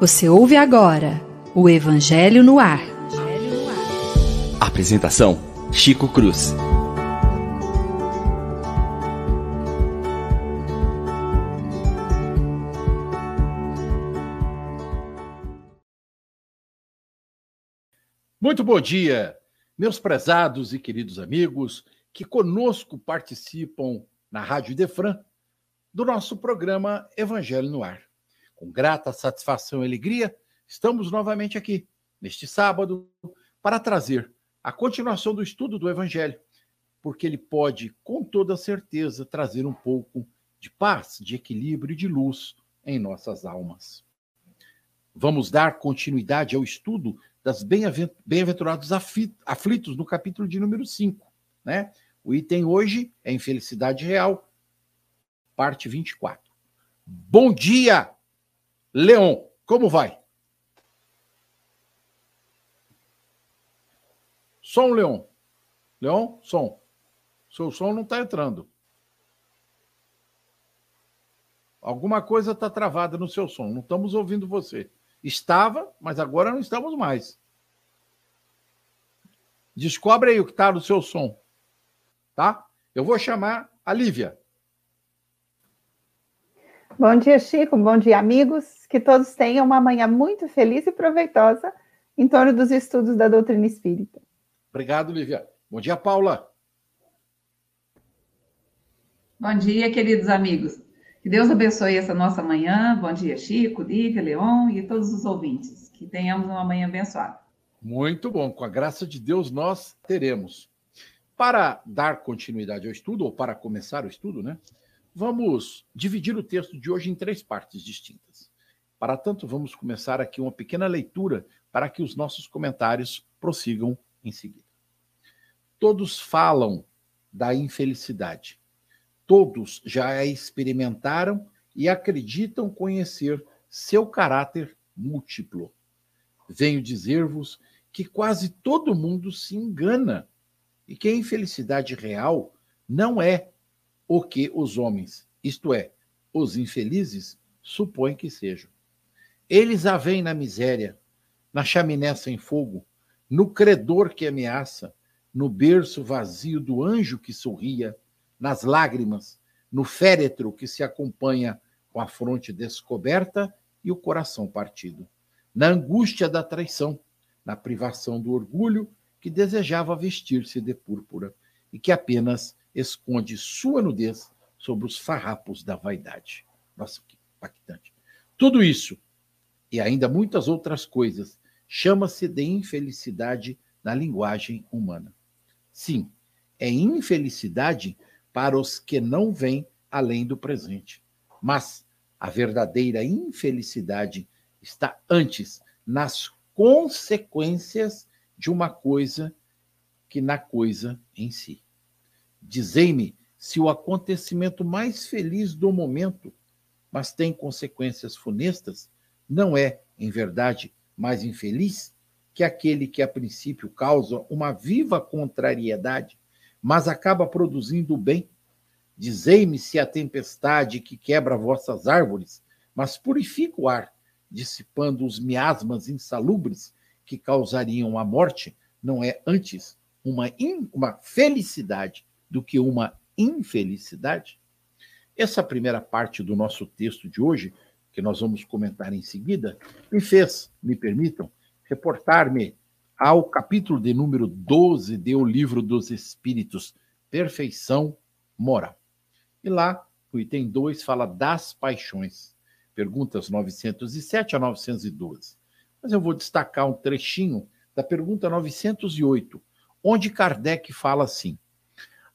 Você ouve agora o Evangelho no Ar. Apresentação: Chico Cruz. Muito bom dia, meus prezados e queridos amigos que conosco participam na Rádio Defran do nosso programa Evangelho no Ar. Com grata satisfação e alegria, estamos novamente aqui, neste sábado, para trazer a continuação do estudo do Evangelho, porque ele pode, com toda certeza, trazer um pouco de paz, de equilíbrio e de luz em nossas almas. Vamos dar continuidade ao estudo das bem-aventurados aflitos, no capítulo de número 5. Né? O item hoje é Infelicidade Real, parte 24. Bom dia, Leon. Como vai? Som, Leon. Leon, som. Seu som não está entrando. Alguma coisa está travada no seu som. Não estamos ouvindo você. Estava, mas agora não estamos mais. Descobre aí o que está no seu som. Tá? Eu vou chamar a Lívia. Bom dia, Chico. Bom dia, amigos. Que todos tenham uma manhã muito feliz e proveitosa em torno dos estudos da doutrina espírita. Obrigado, Lívia. Bom dia, Paula. Bom dia, queridos amigos. Que Deus abençoe essa nossa manhã. Bom dia, Chico, Lívia, Leon e todos os ouvintes. Que tenhamos uma manhã abençoada. Muito bom. Com a graça de Deus, nós teremos. Para dar continuidade ao estudo, ou para começar o estudo, né? Vamos dividir o texto de hoje em três partes distintas. Para tanto, vamos começar aqui uma pequena leitura para que os nossos comentários prossigam em seguida. Todos falam da infelicidade Todos já a experimentaram e acreditam conhecer seu caráter múltiplo. Venho dizer-vos que quase todo mundo se engana e que a infelicidade real não é o que os homens, isto é, os infelizes, supõem que sejam. Eles a veem na miséria, na chaminé sem fogo, no credor que ameaça, no berço vazio do anjo que sorria, nas lágrimas, no féretro que se acompanha com a fronte descoberta e o coração partido, na angústia da traição, na privação do orgulho que desejava vestir-se de púrpura e que apenas esconde sua nudez sobre os farrapos da vaidade. Nossa, que impactante. Tudo isso e ainda muitas outras coisas chama-se de infelicidade na linguagem humana. Sim, é infelicidade para os que não vêm além do presente. Mas a verdadeira infelicidade está antes nas consequências de uma coisa que na coisa em si. Dizei-me se o acontecimento mais feliz do momento, mas tem consequências funestas, não é, em verdade, mais infeliz que aquele que a princípio causa uma viva contrariedade mas acaba produzindo o bem. Dizei-me se a tempestade que quebra vossas árvores, mas purifica o ar, dissipando os miasmas insalubres que causariam a morte, não é antes uma, in, uma felicidade do que uma infelicidade? Essa primeira parte do nosso texto de hoje, que nós vamos comentar em seguida, me fez, me permitam, reportar-me ao capítulo de número 12 do Livro dos Espíritos, Perfeição Moral. E lá, o item 2 fala das paixões, perguntas 907 a 912. Mas eu vou destacar um trechinho da pergunta 908, onde Kardec fala assim: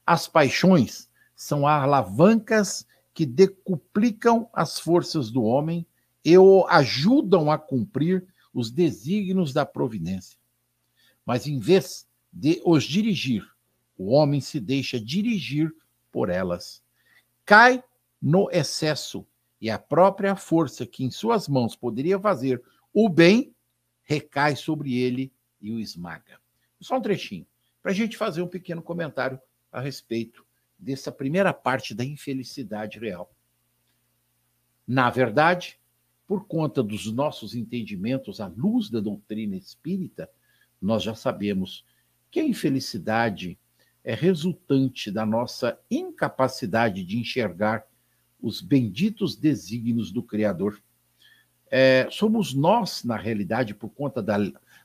As paixões são alavancas que decuplicam as forças do homem e o ajudam a cumprir os desígnios da providência. Mas em vez de os dirigir, o homem se deixa dirigir por elas. Cai no excesso e a própria força que em suas mãos poderia fazer o bem recai sobre ele e o esmaga. Só um trechinho, para a gente fazer um pequeno comentário a respeito dessa primeira parte da infelicidade real. Na verdade, por conta dos nossos entendimentos à luz da doutrina espírita, nós já sabemos que a infelicidade é resultante da nossa incapacidade de enxergar os benditos desígnios do Criador. É, somos nós, na realidade, por conta da,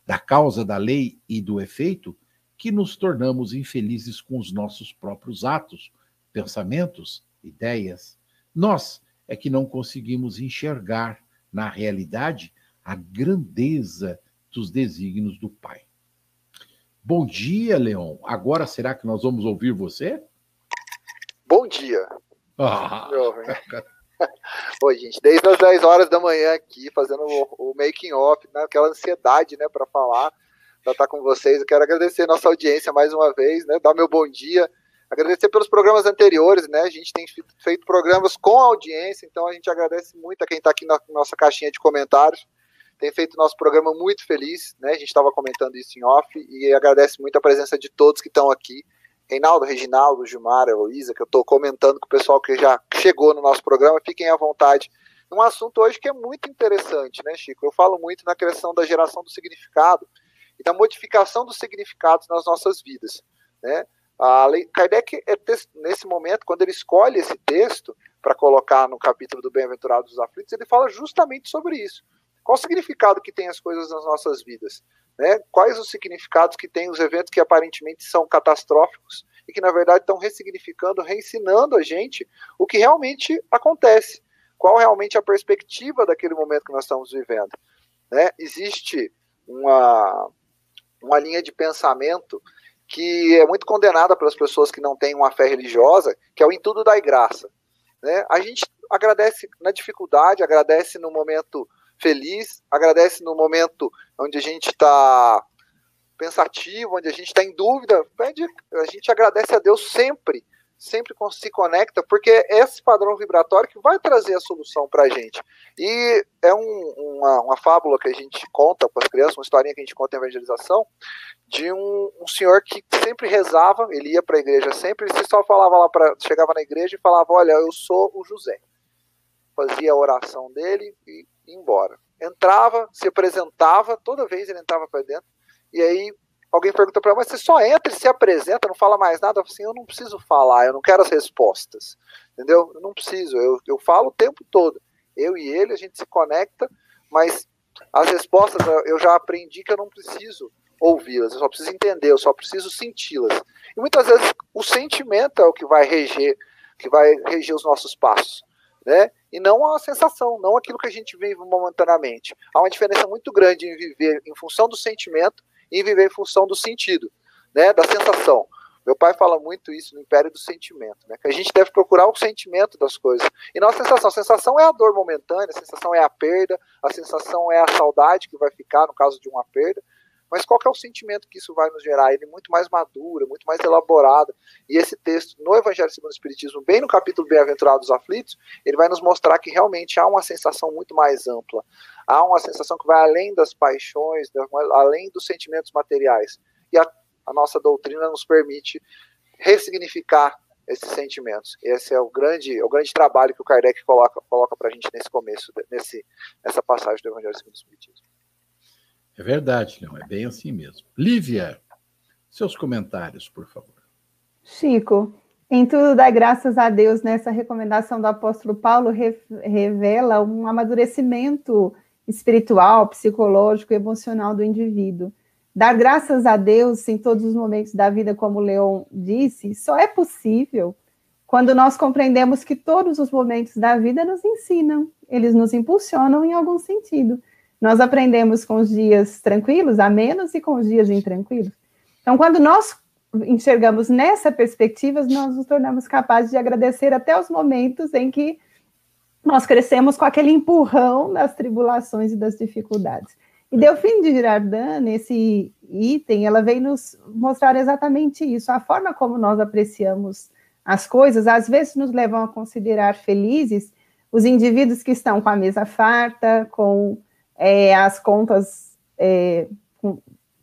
da causa da lei e do efeito, que nos tornamos infelizes com os nossos próprios atos, pensamentos, ideias. Nós é que não conseguimos enxergar, na realidade, a grandeza dos desígnios do Pai. Bom dia, Leon. Agora será que nós vamos ouvir você? Bom dia. Ah. Oi, gente, desde as 10 horas da manhã aqui, fazendo o, o making off, né, aquela ansiedade, né, para falar, para estar com vocês. Eu quero agradecer nossa audiência mais uma vez, né, dar meu bom dia, agradecer pelos programas anteriores, né, a gente tem feito programas com audiência, então a gente agradece muito a quem está aqui na nossa caixinha de comentários, tem feito nosso programa muito feliz, né, a gente estava comentando isso em off, e agradece muito a presença de todos que estão aqui, Reinaldo, Reginaldo, Gilmar, Heloísa, que eu estou comentando com o pessoal que já chegou no nosso programa, fiquem à vontade. Um assunto hoje que é muito interessante, né, Chico? Eu falo muito na questão da geração do significado e da modificação dos significados nas nossas vidas, né? A lei, Kardec, é nesse momento, quando ele escolhe esse texto para colocar no capítulo do Bem-aventurados dos Aflitos, ele fala justamente sobre isso. Qual o significado que tem as coisas nas nossas vidas? Né? Quais os significados que tem os eventos que aparentemente são catastróficos e que, na verdade, estão ressignificando, reensinando a gente o que realmente acontece. Qual realmente a perspectiva daquele momento que nós estamos vivendo. Né? Existe uma, uma linha de pensamento que é muito condenada pelas pessoas que não têm uma fé religiosa, que é o em tudo dai graça. Né? A gente agradece na dificuldade, agradece no momento feliz, agradece no momento onde a gente está pensativo, onde a gente está em dúvida, pede, a gente agradece a Deus sempre, sempre se conecta, porque é esse padrão vibratório que vai trazer a solução para a gente. E é um, uma, uma, fábula que a gente conta para as crianças, uma historinha que a gente conta em evangelização, de um, um senhor que sempre rezava, ele ia para a igreja sempre, ele só falava lá, pra, chegava na igreja e falava, olha, eu sou o José. Fazia a oração dele e ia embora. Entrava, se apresentava, toda vez ele entrava para dentro, e aí alguém pergunta para ele, mas você só entra e se apresenta, não fala mais nada? Eu assim, eu não preciso falar, eu não quero as respostas, entendeu? Eu não preciso, eu, eu falo o tempo todo. Eu e ele, a gente se conecta, mas as respostas eu já aprendi que eu não preciso ouvi-las, eu só preciso entender, eu só preciso senti-las. E muitas vezes o sentimento é o que vai reger, que vai reger os nossos passos né? E não a sensação, não aquilo que a gente vive momentaneamente. Há uma diferença muito grande em viver em função do sentimento e viver em função do sentido, né? Da sensação. Meu pai fala muito isso no Império do Sentimento, né? Que a gente deve procurar o sentimento das coisas e não a sensação. A sensação é a dor momentânea, a sensação é a perda, a sensação é a saudade que vai ficar no caso de uma perda. Mas qual é o sentimento que isso vai nos gerar? Ele é muito mais maduro, muito mais elaborado. E esse texto, no Evangelho segundo o Espiritismo, bem no capítulo Bem-aventurados aflitos, ele vai nos mostrar que realmente há uma sensação muito mais ampla. Há uma sensação que vai além das paixões, além dos sentimentos materiais. E a, a nossa doutrina nos permite ressignificar esses sentimentos. Esse é o grande, é o grande trabalho que o Kardec coloca, coloca para a gente nesse começo, nesse, nessa passagem do Evangelho segundo o Espiritismo. É verdade, Leão, é bem assim mesmo. Lívia, seus comentários, por favor. Chico, em tudo dá graças a Deus nessa recomendação do apóstolo Paulo revela um amadurecimento espiritual, psicológico e emocional do indivíduo. Dar graças a Deus em todos os momentos da vida, como Leon disse, só é possível quando nós compreendemos que todos os momentos da vida nos ensinam, eles nos impulsionam em algum sentido. Nós aprendemos com os dias tranquilos, a menos, e com os dias intranquilos. Então, quando nós enxergamos nessa perspectiva, nós nos tornamos capazes de agradecer até os momentos em que nós crescemos com aquele empurrão das tribulações e das dificuldades. E Delfim de Girardin, nesse item, ela vem nos mostrar exatamente isso. A forma como nós apreciamos as coisas, às vezes nos levam a considerar felizes os indivíduos que estão com a mesa farta, com é, as contas é,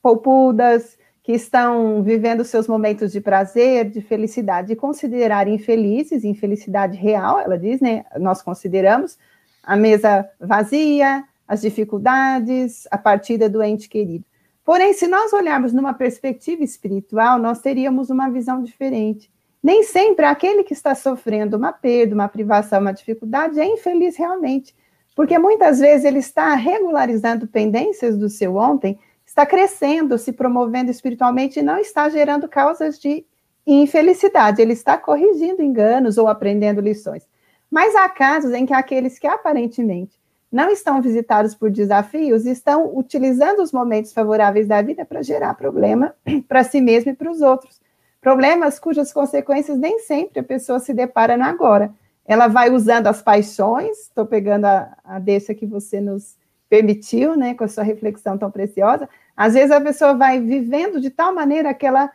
poupudas, que estão vivendo seus momentos de prazer, de felicidade, e considerar infelizes, infelicidade real, ela diz, né? Nós consideramos a mesa vazia, as dificuldades, a partida do ente querido. Porém, se nós olharmos numa perspectiva espiritual, nós teríamos uma visão diferente. Nem sempre aquele que está sofrendo uma perda, uma privação, uma dificuldade é infeliz realmente, porque muitas vezes ele está regularizando pendências do seu ontem, está crescendo, se promovendo espiritualmente e não está gerando causas de infelicidade, ele está corrigindo enganos ou aprendendo lições. Mas há casos em que aqueles que aparentemente não estão visitados por desafios, estão utilizando os momentos favoráveis da vida para gerar problema para si mesmo e para os outros. Problemas cujas consequências nem sempre a pessoa se depara no agora. Ela vai usando as paixões, estou pegando a, a deixa que você nos permitiu, né, com a sua reflexão tão preciosa. Às vezes a pessoa vai vivendo de tal maneira que ela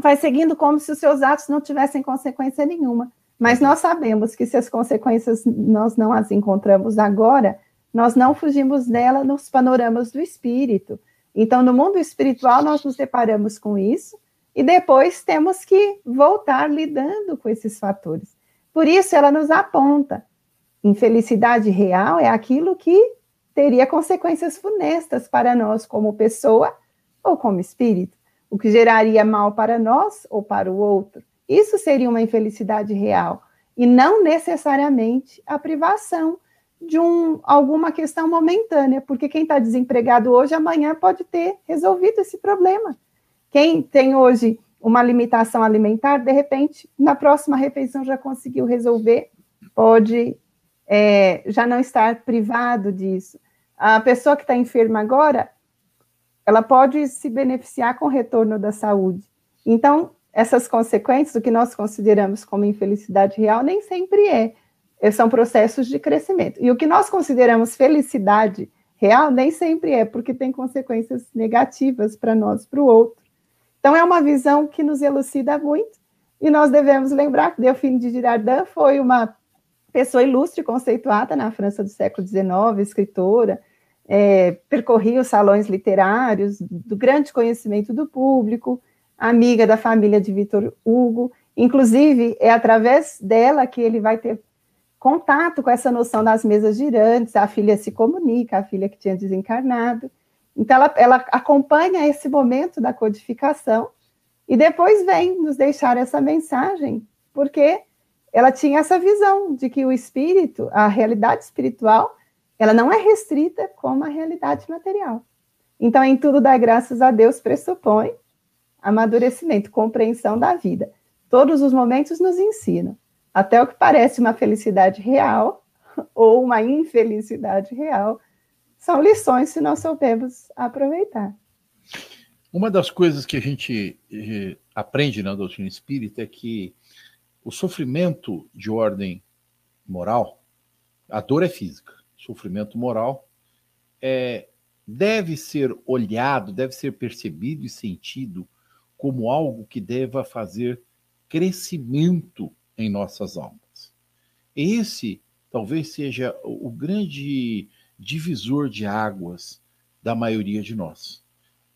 vai seguindo como se os seus atos não tivessem consequência nenhuma. Mas nós sabemos que se as consequências nós não as encontramos agora, nós não fugimos dela nos panoramas do espírito. Então, no mundo espiritual, nós nos deparamos com isso e depois temos que voltar lidando com esses fatores. Por isso, ela nos aponta: infelicidade real é aquilo que teria consequências funestas para nós como pessoa ou como espírito, o que geraria mal para nós ou para o outro. Isso seria uma infelicidade real e não necessariamente a privação de um, alguma questão momentânea, porque quem está desempregado hoje, amanhã pode ter resolvido esse problema. Quem tem hoje uma limitação alimentar, de repente, na próxima refeição já conseguiu resolver, pode é, já não estar privado disso. A pessoa que está enferma agora, ela pode se beneficiar com o retorno da saúde. Então, essas consequências, o que nós consideramos como infelicidade real, nem sempre é. São processos de crescimento. E o que nós consideramos felicidade real, nem sempre é, porque tem consequências negativas para nós, para o outro. Então, é uma visão que nos elucida muito, e nós devemos lembrar que Delphine de Girardin foi uma pessoa ilustre, conceituada na França do século XIX, escritora, é, percorria os salões literários, do grande conhecimento do público, amiga da família de Vitor Hugo. Inclusive, é através dela que ele vai ter contato com essa noção das mesas girantes. A filha se comunica, a filha que tinha desencarnado. Então, ela, ela acompanha esse momento da codificação e depois vem nos deixar essa mensagem, porque ela tinha essa visão de que o espírito, a realidade espiritual, ela não é restrita como a realidade material. Então, em tudo dá graças a Deus pressupõe amadurecimento, compreensão da vida. Todos os momentos nos ensinam. Até o que parece uma felicidade real ou uma infelicidade real são lições se nós soubermos aproveitar. Uma das coisas que a gente eh, aprende na doutrina espírita é que o sofrimento de ordem moral, a dor é física, sofrimento moral é, deve ser olhado, deve ser percebido e sentido como algo que deva fazer crescimento em nossas almas. Esse talvez seja o grande divisor de águas da maioria de nós.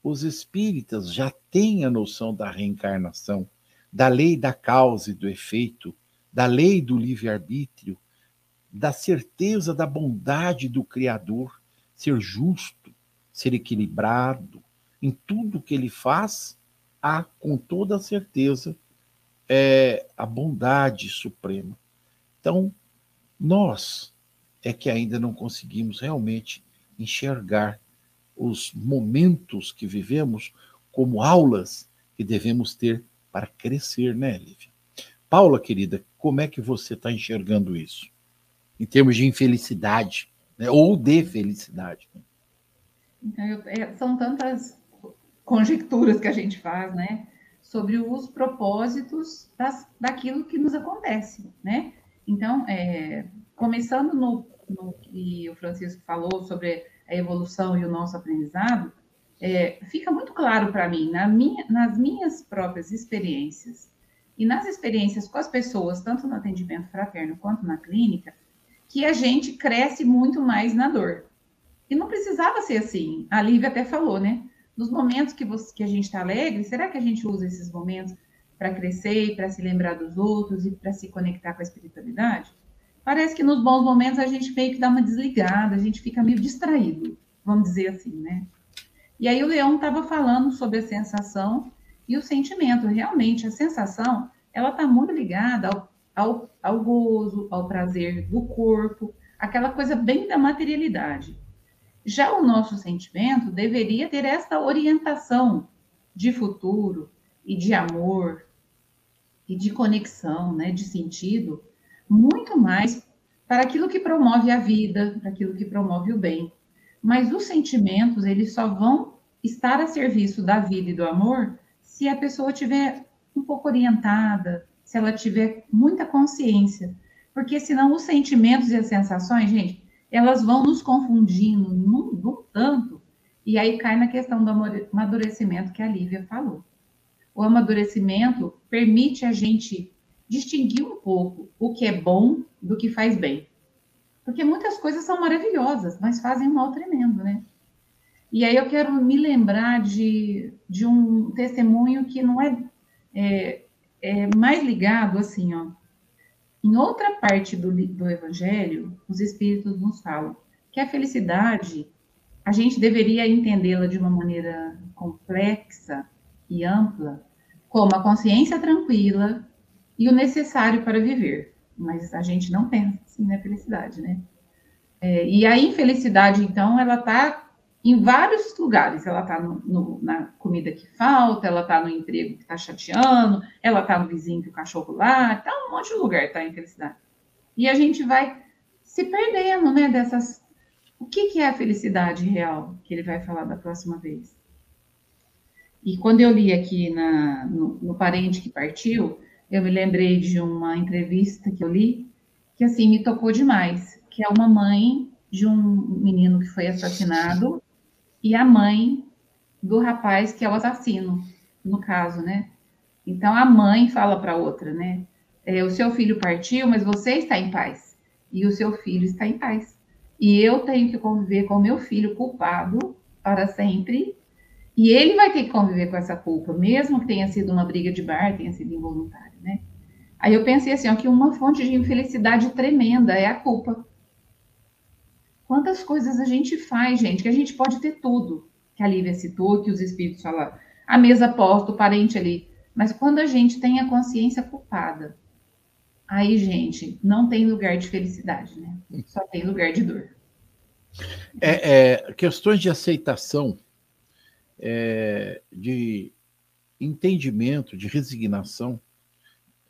Os espíritas já têm a noção da reencarnação, da lei da causa e do efeito, da lei do livre-arbítrio, da certeza da bondade do Criador, ser justo, ser equilibrado em tudo que ele faz há com toda certeza é, a bondade suprema. Então, nós é que ainda não conseguimos realmente enxergar os momentos que vivemos como aulas que devemos ter para crescer, né, Lívia? Paula, querida, como é que você está enxergando isso? Em termos de infelicidade, né? ou de felicidade. Então, eu, é, são tantas conjecturas que a gente faz, né? Sobre os propósitos das, daquilo que nos acontece, né? Então, é, começando no, no, que o Francisco falou sobre a evolução e o nosso aprendizado, é, fica muito claro para mim, na minha, nas minhas próprias experiências e nas experiências com as pessoas, tanto no atendimento fraterno quanto na clínica, que a gente cresce muito mais na dor. E não precisava ser assim. A Lívia até falou, né? nos momentos que, você, que a gente está alegre, será que a gente usa esses momentos para crescer, para se lembrar dos outros e para se conectar com a espiritualidade? parece que nos bons momentos a gente meio que dá uma desligada, a gente fica meio distraído, vamos dizer assim, né? E aí o Leão estava falando sobre a sensação e o sentimento. Realmente, a sensação, ela está muito ligada ao, ao, ao gozo, ao prazer do corpo, aquela coisa bem da materialidade. Já o nosso sentimento deveria ter essa orientação de futuro e de amor e de conexão, né, de sentido, muito mais para aquilo que promove a vida, para aquilo que promove o bem. Mas os sentimentos, eles só vão estar a serviço da vida e do amor se a pessoa tiver um pouco orientada, se ela tiver muita consciência. Porque senão os sentimentos e as sensações, gente, elas vão nos confundindo num, num tanto, e aí cai na questão do amadurecimento que a Lívia falou. O amadurecimento permite a gente distinguir um pouco o que é bom do que faz bem. Porque muitas coisas são maravilhosas, mas fazem um mal tremendo, né? E aí eu quero me lembrar de, de um testemunho que não é, é, é mais ligado assim, ó. Em outra parte do, do Evangelho, os Espíritos nos falam que a felicidade, a gente deveria entendê-la de uma maneira complexa e ampla, como a consciência tranquila e o necessário para viver. Mas a gente não pensa assim na felicidade, né? É, e a infelicidade, então, ela está em vários lugares. Ela está na comida que falta, ela está no emprego que está chateando, ela está no vizinho que o cachorro lá, está um monte de lugar, está em felicidade. E a gente vai se perdendo, né, dessas... O que, que é a felicidade real que ele vai falar da próxima vez? E quando eu li aqui na, no, no Parente que Partiu, eu me lembrei de uma entrevista que eu li, que assim me tocou demais, que é uma mãe de um menino que foi assassinado e a mãe do rapaz que é o assassino, no caso, né? Então a mãe fala para outra, né? É, o seu filho partiu, mas você está em paz. E o seu filho está em paz. E eu tenho que conviver com o meu filho culpado para sempre. E ele vai ter que conviver com essa culpa, mesmo que tenha sido uma briga de bar, tenha sido involuntário, né? Aí eu pensei assim, ó, que uma fonte de infelicidade tremenda é a culpa. Quantas coisas a gente faz, gente, que a gente pode ter tudo, que a Lívia citou, que os espíritos falam, a mesa posta, o parente ali. Mas quando a gente tem a consciência culpada, aí, gente, não tem lugar de felicidade, né? Só tem lugar de dor. É, é questões de aceitação, é, de entendimento, de resignação.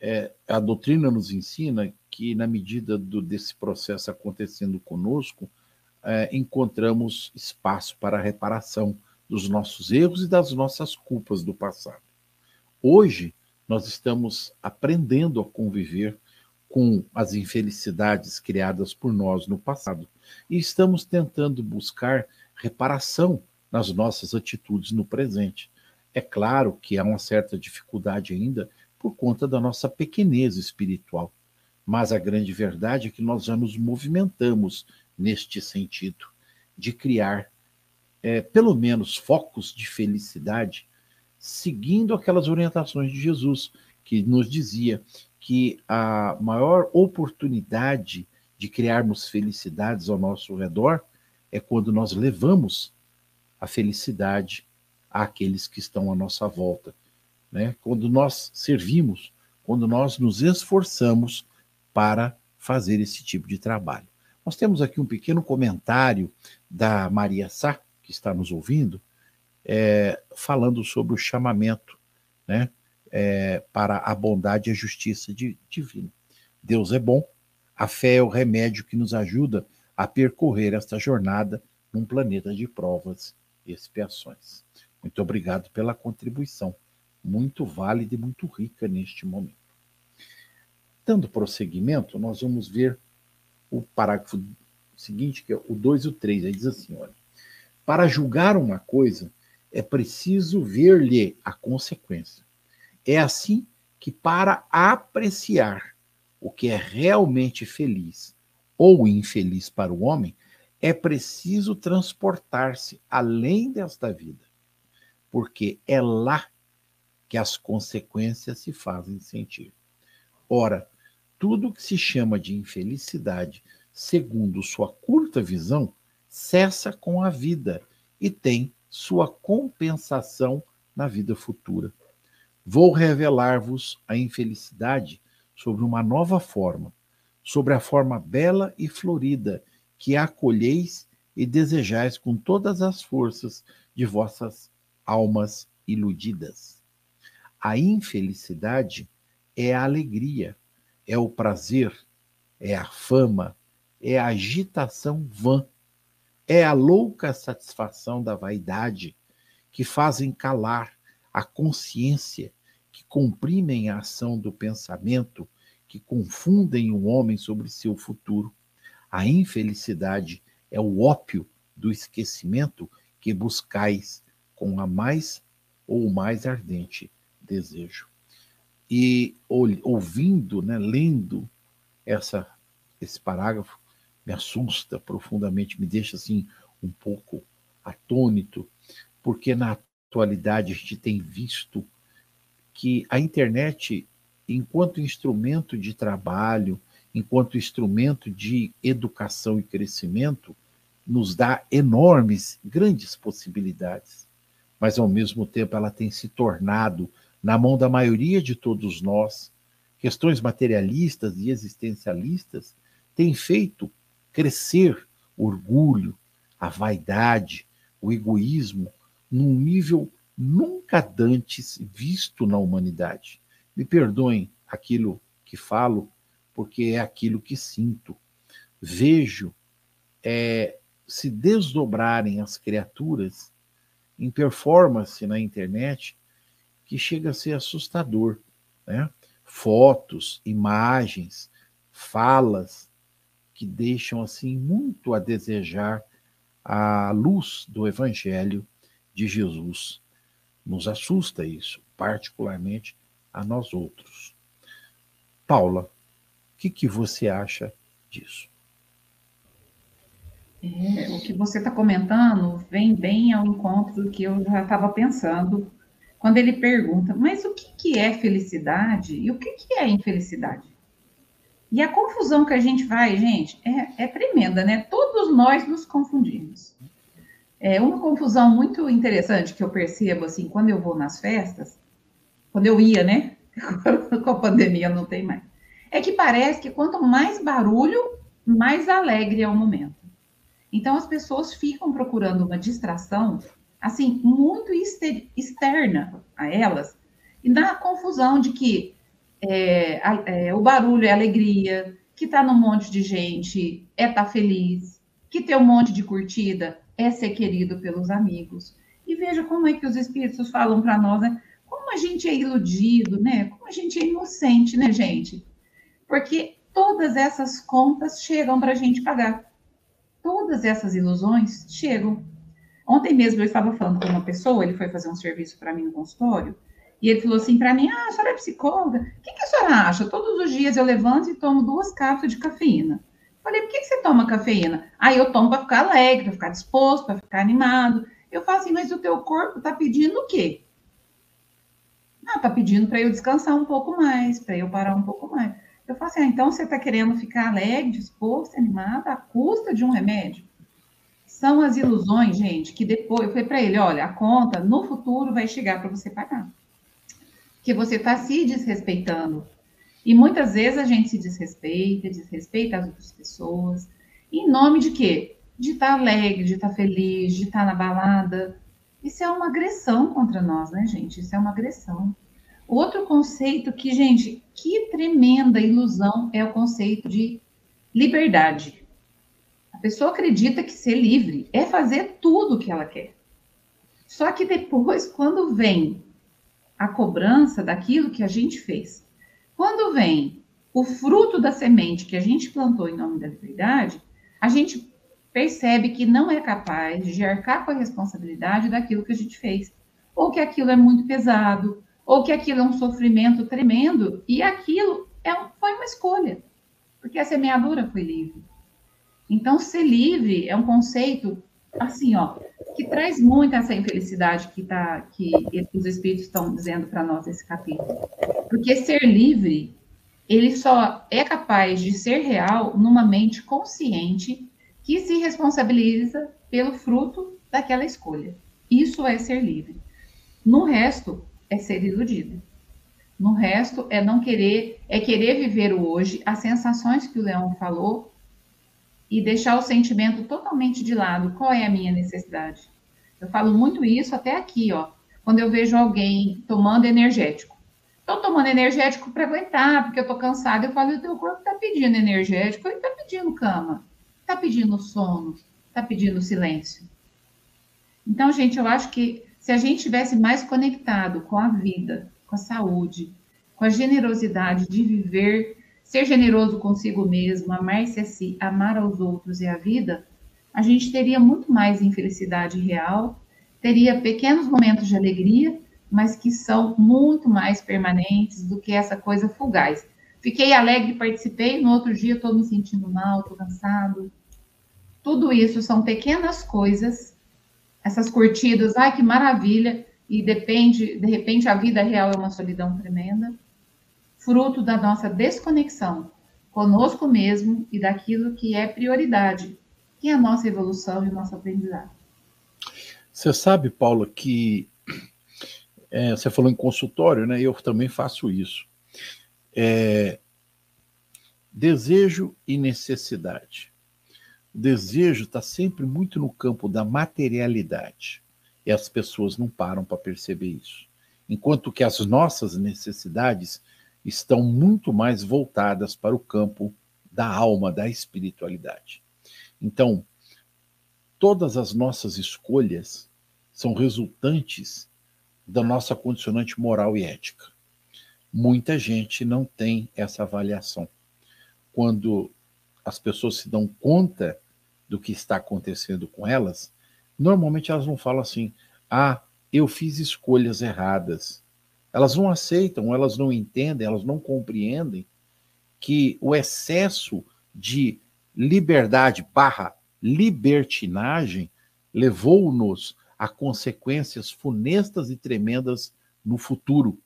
É, a doutrina nos ensina que, na medida do, desse processo acontecendo conosco, é, encontramos espaço para a reparação dos nossos erros e das nossas culpas do passado. Hoje, nós estamos aprendendo a conviver com as infelicidades criadas por nós no passado e estamos tentando buscar reparação nas nossas atitudes no presente. É claro que há uma certa dificuldade ainda por conta da nossa pequenez espiritual, mas a grande verdade é que nós já nos movimentamos neste sentido, de criar é, pelo menos focos de felicidade, seguindo aquelas orientações de Jesus, que nos dizia que a maior oportunidade de criarmos felicidades ao nosso redor é quando nós levamos a felicidade àqueles que estão à nossa volta. Né? Quando nós servimos, quando nós nos esforçamos para fazer esse tipo de trabalho. Nós temos aqui um pequeno comentário da Maria Sá, que está nos ouvindo, é, falando sobre o chamamento né, é, para a bondade e a justiça divina. Deus é bom, a fé é o remédio que nos ajuda a percorrer esta jornada num planeta de provas e expiações. Muito obrigado pela contribuição, muito válida e muito rica neste momento. Dando prosseguimento, nós vamos ver o parágrafo seguinte, que é o 2 e o 3. Aí diz assim: olha, para julgar uma coisa é preciso ver-lhe a consequência. É assim que, para apreciar o que é realmente feliz ou infeliz para o homem, é preciso transportar-se além desta vida, porque é lá que as consequências se fazem sentir. Ora, tudo que se chama de infelicidade, segundo sua curta visão, cessa com a vida e tem sua compensação na vida futura. Vou revelar-vos a infelicidade sobre uma nova forma, sobre a forma bela e florida que acolheis e desejais com todas as forças de vossas almas iludidas. A infelicidade é a alegria, é o prazer, é a fama, é a agitação vã, é a louca satisfação da vaidade que fazem calar a consciência, que comprimem a ação do pensamento, que confundem o homem sobre seu futuro. A infelicidade é o ópio do esquecimento que buscais com a mais ou mais ardente desejo. E ouvindo, né, lendo essa, esse parágrafo, me assusta profundamente, me deixa assim um pouco atônito, porque na atualidade a gente tem visto que a internet, enquanto instrumento de trabalho, enquanto instrumento de educação e crescimento, nos dá enormes, grandes possibilidades. Mas, ao mesmo tempo, ela tem se tornado, na mão da maioria de todos nós, questões materialistas e existencialistas, tem feito crescer o orgulho, a vaidade, o egoísmo, num nível nunca dantes visto na humanidade. Me perdoem aquilo que falo, porque é aquilo que sinto. Vejo é, se desdobrarem as criaturas em performance na internet que chega a ser assustador. Né? Fotos, imagens, falas que deixam assim muito a desejar a luz do Evangelho de Jesus. Nos assusta isso, particularmente a nós outros. Paula, o que, que você acha disso? É, o que você está comentando vem bem ao encontro do que eu já estava pensando quando ele pergunta, mas o que, que é felicidade e o que, que é infelicidade? E a confusão que a gente vai, gente, é, é tremenda, né? Todos nós nos confundimos. É uma confusão muito interessante que eu percebo, assim, quando eu vou nas festas, quando eu ia, né? Com a pandemia não tem mais. É que parece que quanto mais barulho, mais alegre é o momento. Então as pessoas ficam procurando uma distração, assim, muito externa a elas, e na confusão de que é, é, o barulho é alegria, que tá num monte de gente é tá feliz, que tem um monte de curtida é ser querido pelos amigos. E veja como é que os espíritos falam para nós, né? Como a gente é iludido, né? Como a gente é inocente, né, gente? Porque todas essas contas chegam para a gente pagar todas essas ilusões chegam. Ontem mesmo eu estava falando com uma pessoa, ele foi fazer um serviço para mim no consultório, e ele falou assim para mim: Ah, a senhora é psicóloga? O que, que, a senhora acha? Todos os dias eu levanto e tomo duas cápsulas de cafeína. Falei: Por que, que você toma cafeína? Ah, eu tomo para ficar alegre, para ficar disposto, para ficar animado. Eu falo assim: Mas o teu corpo está pedindo o quê? Ah, está pedindo para eu descansar um pouco mais, para eu parar um pouco mais. Eu falo assim, ah, então você está querendo ficar alegre, disposto, animado, à custa de um remédio? São as ilusões, gente, que depois, eu falei para ele, olha, a conta no futuro vai chegar para você pagar. Que você está se desrespeitando. E muitas vezes a gente se desrespeita, desrespeita as outras pessoas. Em nome de quê? De estar tá alegre, de estar tá feliz, de estar tá na balada. Isso é uma agressão contra nós, né, gente? Isso é uma agressão. Outro conceito que, gente, que tremenda ilusão é o conceito de liberdade. Pessoa acredita que ser livre é fazer tudo o que ela quer. Só que depois, quando vem a cobrança daquilo que a gente fez, quando vem o fruto da semente que a gente plantou em nome da liberdade, a gente percebe que não é capaz de arcar com a responsabilidade daquilo que a gente fez, ou que aquilo é muito pesado, ou que aquilo é um sofrimento tremendo, e aquilo é foi uma escolha, porque a semeadura foi livre. Então, ser livre é um conceito, assim, ó, que traz muito essa infelicidade que, tá, que os espíritos estão dizendo para nós nesse capítulo. Porque ser livre ele só é capaz de ser real numa mente consciente que se responsabiliza pelo fruto daquela escolha. Isso é ser livre. No resto, é ser iludido. No resto, é não querer, é querer viver o hoje, as sensações que o Leão falou, e deixar o sentimento totalmente de lado. Qual é a minha necessidade? Eu falo muito isso até aqui, ó. Quando eu vejo alguém tomando energético. Estou tomando energético para aguentar, porque eu estou cansada. Eu falo, o teu corpo está pedindo energético, ele está pedindo cama, está pedindo sono, está pedindo silêncio. Então, gente, eu acho que se a gente tivesse mais conectado com a vida, com a saúde, com a generosidade de viver, ser generoso consigo mesmo, amar-se a si, amar aos outros e a vida, a gente teria muito mais infelicidade real, teria pequenos momentos de alegria mas que são muito mais permanentes do que essa coisa fugaz. Fiquei alegre, participei, no outro dia estou me sentindo mal, estou cansado. Tudo isso são pequenas coisas, essas curtidas, ai que maravilha, e depende, de repente a vida real é uma solidão tremenda, fruto da nossa desconexão conosco mesmo e daquilo que é prioridade, que é a nossa evolução e o nosso aprendizado. Você sabe, Paula, que é, você falou em consultório, né? Eu também faço isso. É, desejo e necessidade. O desejo está sempre muito no campo da materialidade. E as pessoas não param para perceber isso. Enquanto que as nossas necessidades estão muito mais voltadas para o campo da alma, da espiritualidade. Então, todas as nossas escolhas são resultantes da nossa condicionante moral e ética. Muita gente não tem essa avaliação. Quando as pessoas se dão conta do que está acontecendo com elas, normalmente elas não falam assim: ah, eu fiz escolhas erradas. Elas não aceitam, elas não entendem, elas não compreendem que o excesso de liberdade barra libertinagem levou-nos a consequências funestas e tremendas no futuro.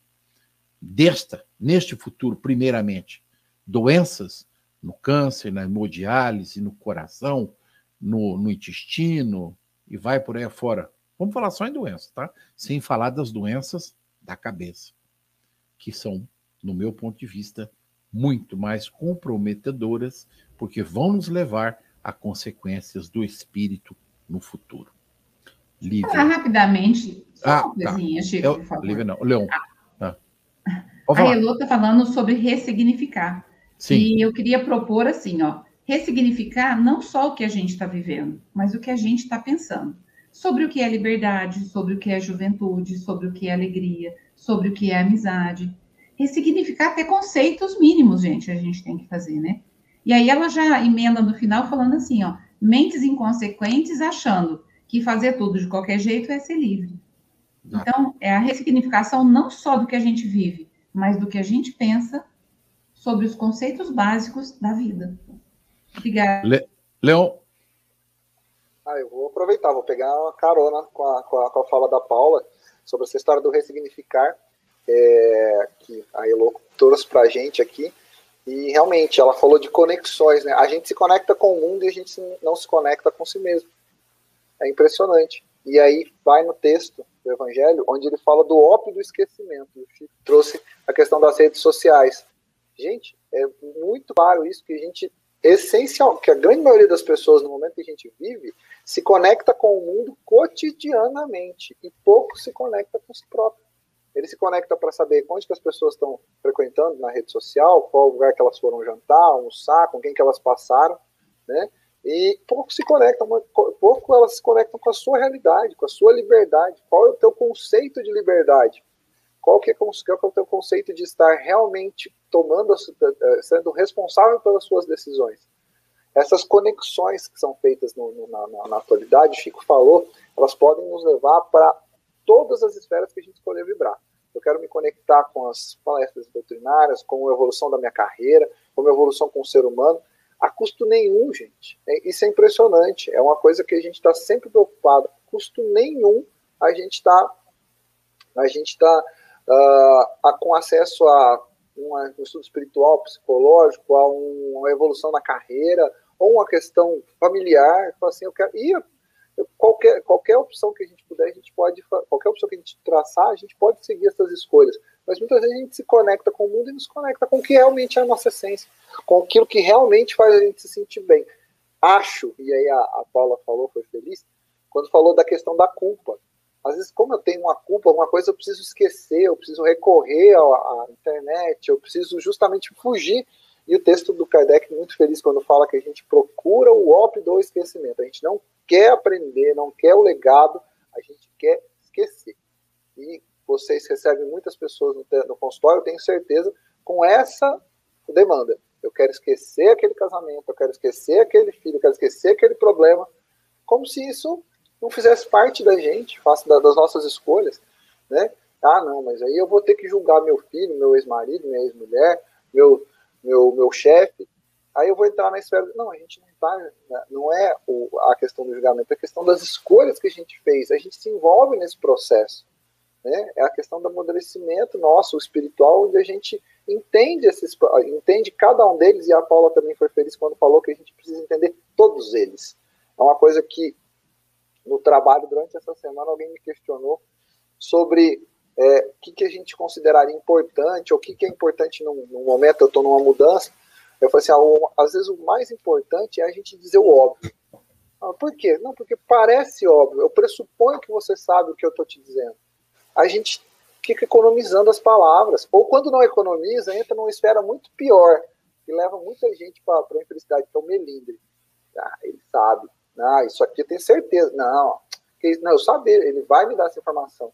Desta, neste futuro, primeiramente, doenças no câncer, na hemodiálise, no coração, no, no intestino e vai por aí afora. Vamos falar só em doenças, tá? Sem falar das doenças da cabeça, que são, no meu ponto de vista, muito mais comprometedoras, porque vão nos levar a consequências do espírito no futuro. Lívia. Falar rapidamente, só ah, uma tá. coisinha, tá. Chico, Eu, por favor. Lívia não, Leon. Ah. A Elô está falando sobre ressignificar. Sim. E eu queria propor assim, ó, ressignificar não só o que a gente está vivendo, mas o que a gente está pensando. Sobre o que é liberdade, sobre o que é juventude, sobre o que é alegria, sobre o que é amizade. Ressignificar até conceitos mínimos, gente, a gente tem que fazer, né? E aí ela já emenda no final falando assim, ó, mentes inconsequentes achando que fazer tudo de qualquer jeito é ser livre. Então, é a ressignificação não só do que a gente vive, mas do que a gente pensa sobre os conceitos básicos da vida. Obrigada. Le Leon? Ah, eu vou aproveitar, vou pegar uma carona com a, com a, com a fala da Paula sobre essa história do ressignificar, é, que a Elo trouxe para a gente aqui. E realmente, ela falou de conexões, né? A gente se conecta com o mundo e a gente não se conecta com si mesmo. É impressionante. E aí vai no texto do Evangelho, onde ele fala do ópio do esquecimento. trouxe a questão das redes sociais. Gente, é muito claro isso que a gente essencial, que a grande maioria das pessoas no momento que a gente vive se conecta com o mundo cotidianamente e pouco se conecta com si próprio. Ele se conecta para saber onde que as pessoas estão frequentando na rede social, qual lugar que elas foram jantar, almoçar, com quem que elas passaram, né? E pouco se conectam, pouco elas se conectam com a sua realidade, com a sua liberdade. Qual é o teu conceito de liberdade? Qual que é, qual é o teu conceito de estar realmente tomando, eh, sendo responsável pelas suas decisões? Essas conexões que são feitas no, no, na, na, atualidade, Chico falou, elas podem nos levar para todas as esferas que a gente escolher vibrar. Eu quero me conectar com as palestras doutrinárias, com a evolução da minha carreira, com a evolução com o ser humano a custo nenhum, gente. É, isso é impressionante. É uma coisa que a gente está sempre preocupado. Custo nenhum a gente está a gente está uh, com acesso a um estudo espiritual, psicológico, a uma evolução na carreira, ou uma questão familiar, assim, eu quero. E qualquer, qualquer opção que a gente puder, a gente pode, qualquer opção que a gente traçar, a gente pode seguir essas escolhas. Mas muitas vezes a gente se conecta com o mundo e nos conecta com o que realmente é a nossa essência, com aquilo que realmente faz a gente se sentir bem. Acho, e aí a, a Paula falou, foi feliz, quando falou da questão da culpa. Às vezes, como eu tenho uma culpa, alguma coisa eu preciso esquecer, eu preciso recorrer à, internet, eu preciso justamente fugir e o texto do Kardec muito feliz quando fala que a gente procura o ópio do esquecimento. A gente não quer aprender, não quer o legado, a gente quer esquecer. E vocês recebem muitas pessoas no, no consultório, eu tenho certeza, com essa demanda. Eu quero esquecer aquele casamento, eu quero esquecer aquele filho, eu quero esquecer aquele problema, como se isso não fizesse parte da gente, faça das nossas escolhas, né? Ah, não, mas aí eu vou ter que julgar meu filho, meu ex-marido, minha ex-mulher, meu meu, meu chefe, aí eu vou entrar na esfera. Não, a gente não está. Né, não é o, a questão do julgamento, é a questão das escolhas que a gente fez. A gente se envolve nesse processo. Né? É a questão do amadurecimento nosso, espiritual, onde a gente entende esses, entende cada um deles, e a Paula também foi feliz quando falou que a gente precisa entender todos eles. É uma coisa que no trabalho durante essa semana alguém me questionou sobre é, o que, que a gente consideraria importante, ou o que, que é importante num, num momento, eu estou numa mudança, eu falei assim, ah, às vezes o mais importante é a gente dizer o óbvio. Ah, por quê? Não, porque parece óbvio, eu pressuponho que você sabe o que eu estou te dizendo. A gente fica economizando as palavras, ou quando não economiza, entra numa esfera muito pior, que leva muita gente para a infelicidade, é o melindre. Ah, ele sabe. Ah, isso aqui eu tenho certeza. Não, não, eu saber, ele vai me dar essa informação.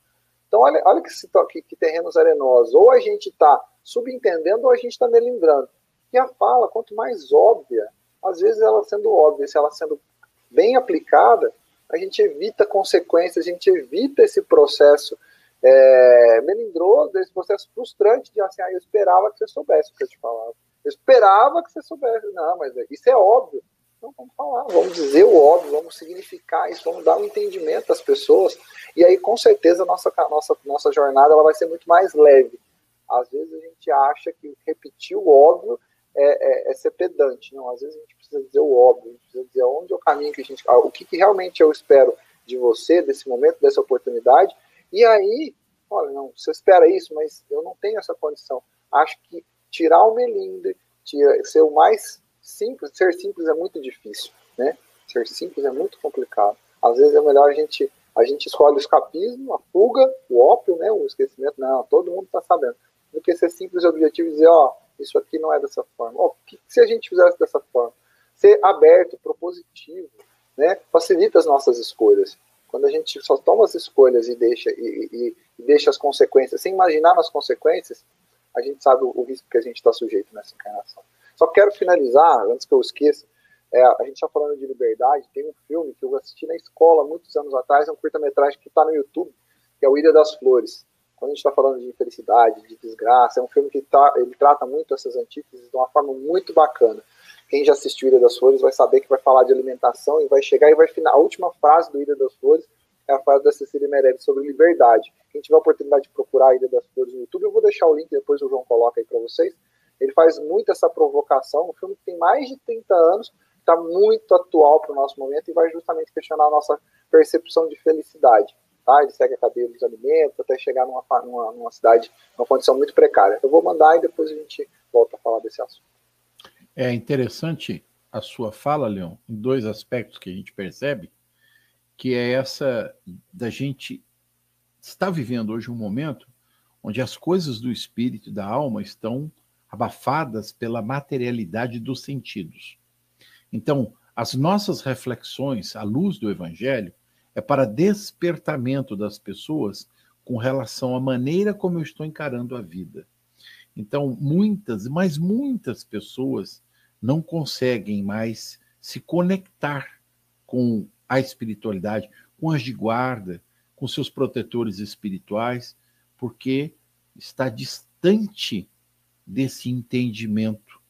Então, olha, olha que, que, terrenos arenosos. Ou a gente está subentendendo ou a gente está melindrando. E a fala, quanto mais óbvia, às vezes ela sendo óbvia, se ela sendo bem aplicada, a gente evita consequências, a gente evita esse processo é, melindroso, esse processo frustrante de assim, ah, eu esperava que você soubesse o que eu te falava. Eu esperava que você soubesse. Não, mas isso é óbvio. Então vamos falar, vamos dizer o óbvio, vamos significar isso, vamos dar um entendimento às pessoas. E aí, com certeza, a nossa, nossa, nossa jornada ela vai ser muito mais leve. Às vezes a gente acha que repetir o óbvio é, é, é ser pedante. Não, às vezes a gente precisa dizer o óbvio, a gente precisa dizer onde é o caminho que a gente. O que, que realmente eu espero de você, desse momento, dessa oportunidade. E aí, olha, não, você espera isso, mas eu não tenho essa condição. Acho que tirar o melindre, tira, ser o mais simples, ser simples é muito difícil, né? Ser simples é muito complicado. Às vezes é melhor a gente a gente escolhe o escapismo, a fuga, o ópio, né? O esquecimento, não, todo mundo está sabendo. Do que ser simples e objetivo e dizer, ó, isso aqui não é dessa forma. Ó, que se a gente fizesse dessa forma? Ser aberto, propositivo, né? Facilita as nossas escolhas. Quando a gente só toma as escolhas e deixa e, e, e deixa as consequências, sem imaginar nas consequências, a gente sabe o, risco que a gente está sujeito nessa encarnação. Só quero finalizar, antes que eu esqueça, é, a gente está falando de liberdade, tem um filme que eu assisti na escola muitos anos atrás, é um curta-metragem que está no YouTube, que é o Ilha das Flores. Quando a gente está falando de infelicidade, de desgraça, é um filme que tá, ele trata muito essas antíteses de uma forma muito bacana. Quem já assistiu Ilha das Flores vai saber que vai falar de alimentação e vai chegar e vai final. A última frase do Ilha das Flores é a frase da Cecília Meirelles sobre liberdade. Quem tiver a oportunidade de procurar a Ilha das Flores no YouTube, eu vou deixar o link, depois o João coloca aí para vocês ele faz muito essa provocação, um filme que tem mais de 30 anos, está muito atual para o nosso momento e vai justamente questionar a nossa percepção de felicidade. Tá? Ele segue a cadeia dos alimentos até chegar numa, numa, numa cidade, numa condição muito precária. Eu vou mandar e depois a gente volta a falar desse assunto. É interessante a sua fala, Leon, em dois aspectos que a gente percebe, que é essa da gente estar vivendo hoje um momento onde as coisas do espírito, da alma, estão abafadas pela materialidade dos sentidos. Então, as nossas reflexões à luz do Evangelho é para despertamento das pessoas com relação à maneira como eu estou encarando a vida. Então, muitas, mas muitas pessoas não conseguem mais se conectar com a espiritualidade, com as de guarda, com seus protetores espirituais, porque está distante desse entendimento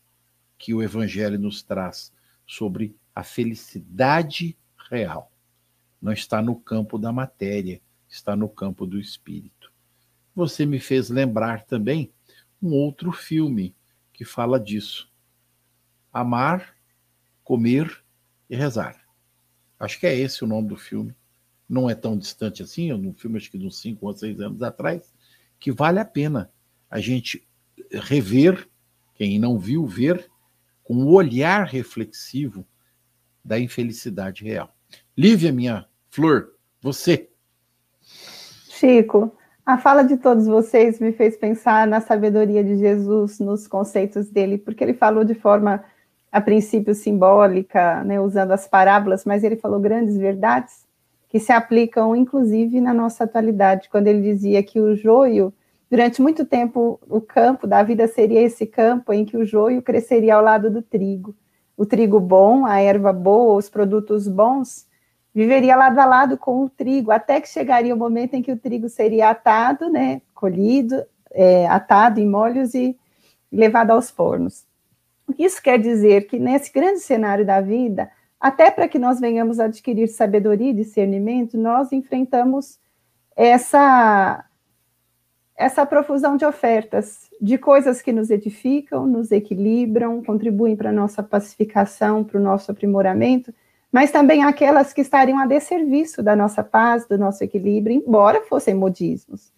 que o Evangelho nos traz sobre a felicidade real. Não está no campo da matéria, está no campo do espírito. Você me fez lembrar também um outro filme que fala disso. Amar, comer e rezar. Acho que é esse o nome do filme. Não é tão distante assim, é um filme acho que de uns 5 ou 6 anos atrás, que vale a pena a gente rever, quem não viu, ver com o olhar reflexivo da infelicidade real. Lívia, minha flor, você. Chico, a fala de todos vocês me fez pensar na sabedoria de Jesus, nos conceitos dele, porque ele falou de forma, a princípio, simbólica, né, usando as parábolas, mas ele falou grandes verdades que se aplicam, inclusive, na nossa atualidade, quando ele dizia que o joio, durante muito tempo, o campo da vida seria esse campo em que o joio cresceria ao lado do trigo. O trigo bom, a erva boa, os produtos bons, viveria lado a lado com o trigo, até que chegaria o momento em que o trigo seria atado, né, colhido, é, atado em molhos e levado aos fornos. O que isso quer dizer? Que nesse grande cenário da vida, até para que nós venhamos adquirir sabedoria e discernimento, nós enfrentamos essa essa profusão de ofertas, de coisas que nos edificam, nos equilibram, contribuem para a nossa pacificação, para o nosso aprimoramento, mas também aquelas que estariam a desserviço da nossa paz, do nosso equilíbrio, embora fossem modismos.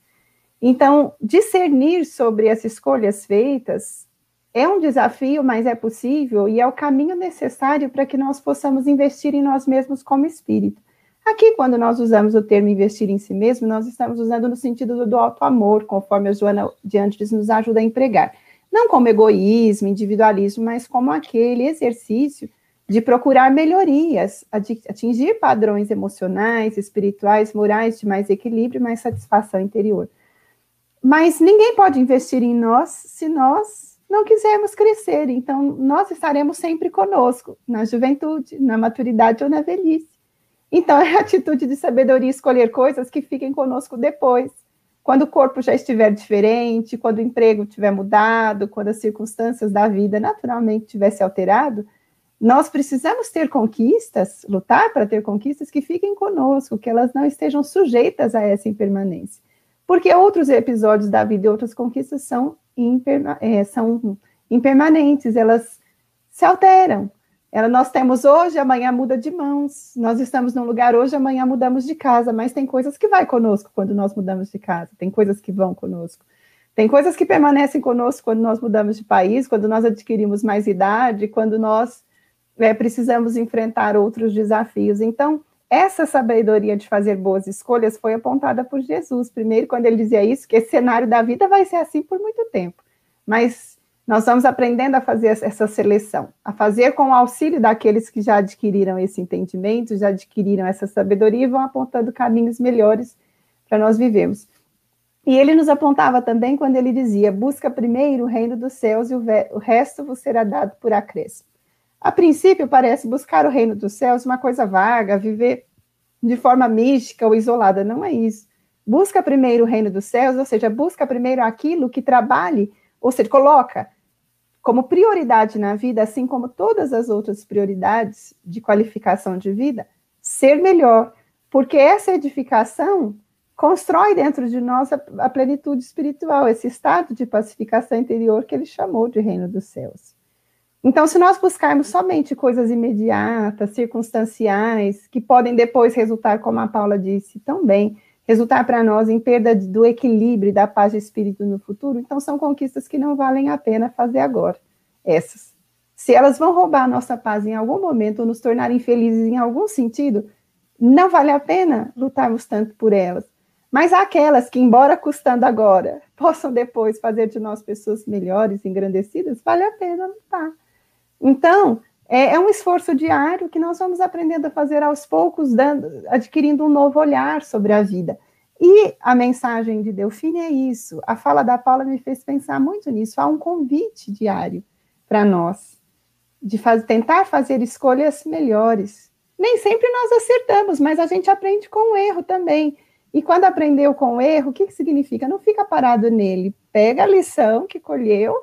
Então, discernir sobre as escolhas feitas é um desafio, mas é possível e é o caminho necessário para que nós possamos investir em nós mesmos como espírito. Aqui, quando nós usamos o termo investir em si mesmo, nós estamos usando no sentido do auto-amor, conforme a Joana de antes nos ajuda a empregar. Não como egoísmo, individualismo, mas como aquele exercício de procurar melhorias, atingir padrões emocionais, espirituais, morais de mais equilíbrio mais satisfação interior. Mas ninguém pode investir em nós se nós não quisermos crescer. Então, nós estaremos sempre conosco, na juventude, na maturidade ou na velhice. Então, é a atitude de sabedoria escolher coisas que fiquem conosco depois. Quando o corpo já estiver diferente, quando o emprego tiver mudado, quando as circunstâncias da vida naturalmente tivesse alterado, nós precisamos ter conquistas, lutar para ter conquistas que fiquem conosco, que elas não estejam sujeitas a essa impermanência. Porque outros episódios da vida e outras conquistas são, imperma é, são impermanentes, elas se alteram. Ela, nós temos hoje, amanhã muda de mãos. Nós estamos num lugar hoje, amanhã mudamos de casa, mas tem coisas que vai conosco quando nós mudamos de casa, tem coisas que vão conosco. Tem coisas que permanecem conosco quando nós mudamos de país, quando nós adquirimos mais idade, quando nós é, precisamos enfrentar outros desafios. Então, essa sabedoria de fazer boas escolhas foi apontada por Jesus. Primeiro, quando ele dizia isso, que esse cenário da vida vai ser assim por muito tempo. Mas nós vamos aprendendo a fazer essa seleção, a fazer com o auxílio daqueles que já adquiriram esse entendimento, já adquiriram essa sabedoria e vão apontando caminhos melhores para nós vivermos. E ele nos apontava também quando ele dizia: busca primeiro o reino dos céus e o resto vos será dado por acréscimo. A princípio, parece buscar o reino dos céus uma coisa vaga, viver de forma mística ou isolada. Não é isso. Busca primeiro o reino dos céus, ou seja, busca primeiro aquilo que trabalhe, ou seja, coloca como prioridade na vida, assim como todas as outras prioridades de qualificação de vida, ser melhor, porque essa edificação constrói dentro de nós a, a plenitude espiritual, esse estado de pacificação interior que ele chamou de reino dos céus. Então, se nós buscarmos somente coisas imediatas, circunstanciais, que podem depois resultar, como a Paula disse também, resultar para nós em perda do equilíbrio e da paz de espírito no futuro, então são conquistas que não valem a pena fazer agora. Essas. Se elas vão roubar a nossa paz em algum momento ou nos tornar infelizes em algum sentido, não vale a pena lutarmos tanto por elas. Mas aquelas que, embora custando agora, possam depois fazer de nós pessoas melhores, engrandecidas, vale a pena lutar. Então, é, é, um esforço diário que nós vamos aprendendo a fazer aos poucos, dando, adquirindo um novo olhar sobre a vida. E a mensagem de Delfine é isso. A fala da Paula me fez pensar muito nisso. Há um convite diário para nós de faz, tentar fazer escolhas melhores. Nem sempre nós acertamos, mas a gente aprende com o erro também. E quando aprendeu com o erro, o que, que significa? Não fica parado nele. Pega a lição que colheu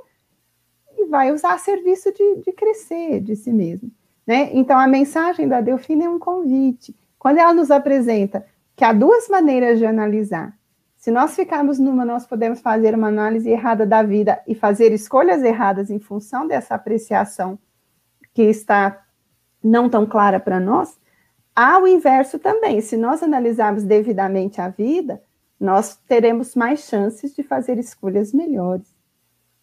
e vai usar a serviço de, de crescer de si mesmo. Né? Então, a mensagem da Delfina é um convite. Quando ela nos apresenta que há duas maneiras de analisar Se nós ficarmos numa, nós podemos fazer uma análise errada da vida e fazer escolhas erradas em função dessa apreciação que está não tão clara para nós. Há o inverso também. Se nós analisarmos devidamente a vida, nós teremos mais chances de fazer escolhas melhores.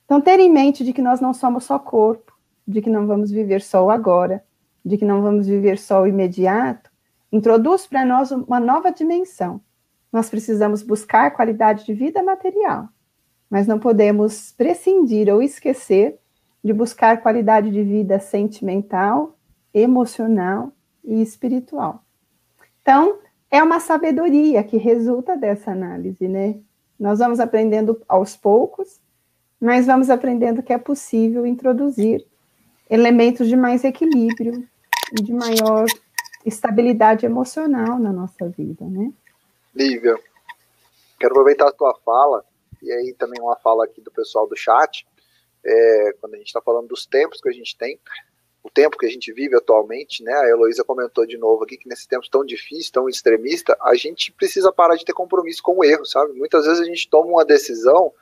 Então, ter em mente de que nós não somos só corpo, de que não vamos viver só o agora, de que não vamos viver só o imediato, introduz para nós uma nova dimensão nós precisamos buscar qualidade de vida material, mas não podemos prescindir ou esquecer de buscar qualidade de vida sentimental, emocional e espiritual. Então, é uma sabedoria que resulta dessa análise, né? Nós vamos aprendendo aos poucos, mas vamos aprendendo que é possível introduzir elementos de mais equilíbrio e de maior estabilidade emocional na nossa vida, né? Lívia, quero aproveitar a tua fala, e aí também uma fala aqui do pessoal do chat, é, quando a gente está falando dos tempos que a gente tem, o tempo que a gente vive atualmente, né? A Heloísa comentou de novo aqui que nesses tempos tão difíceis, tão extremista, a gente precisa parar de ter compromisso com o erro, sabe? Muitas vezes a gente toma uma decisão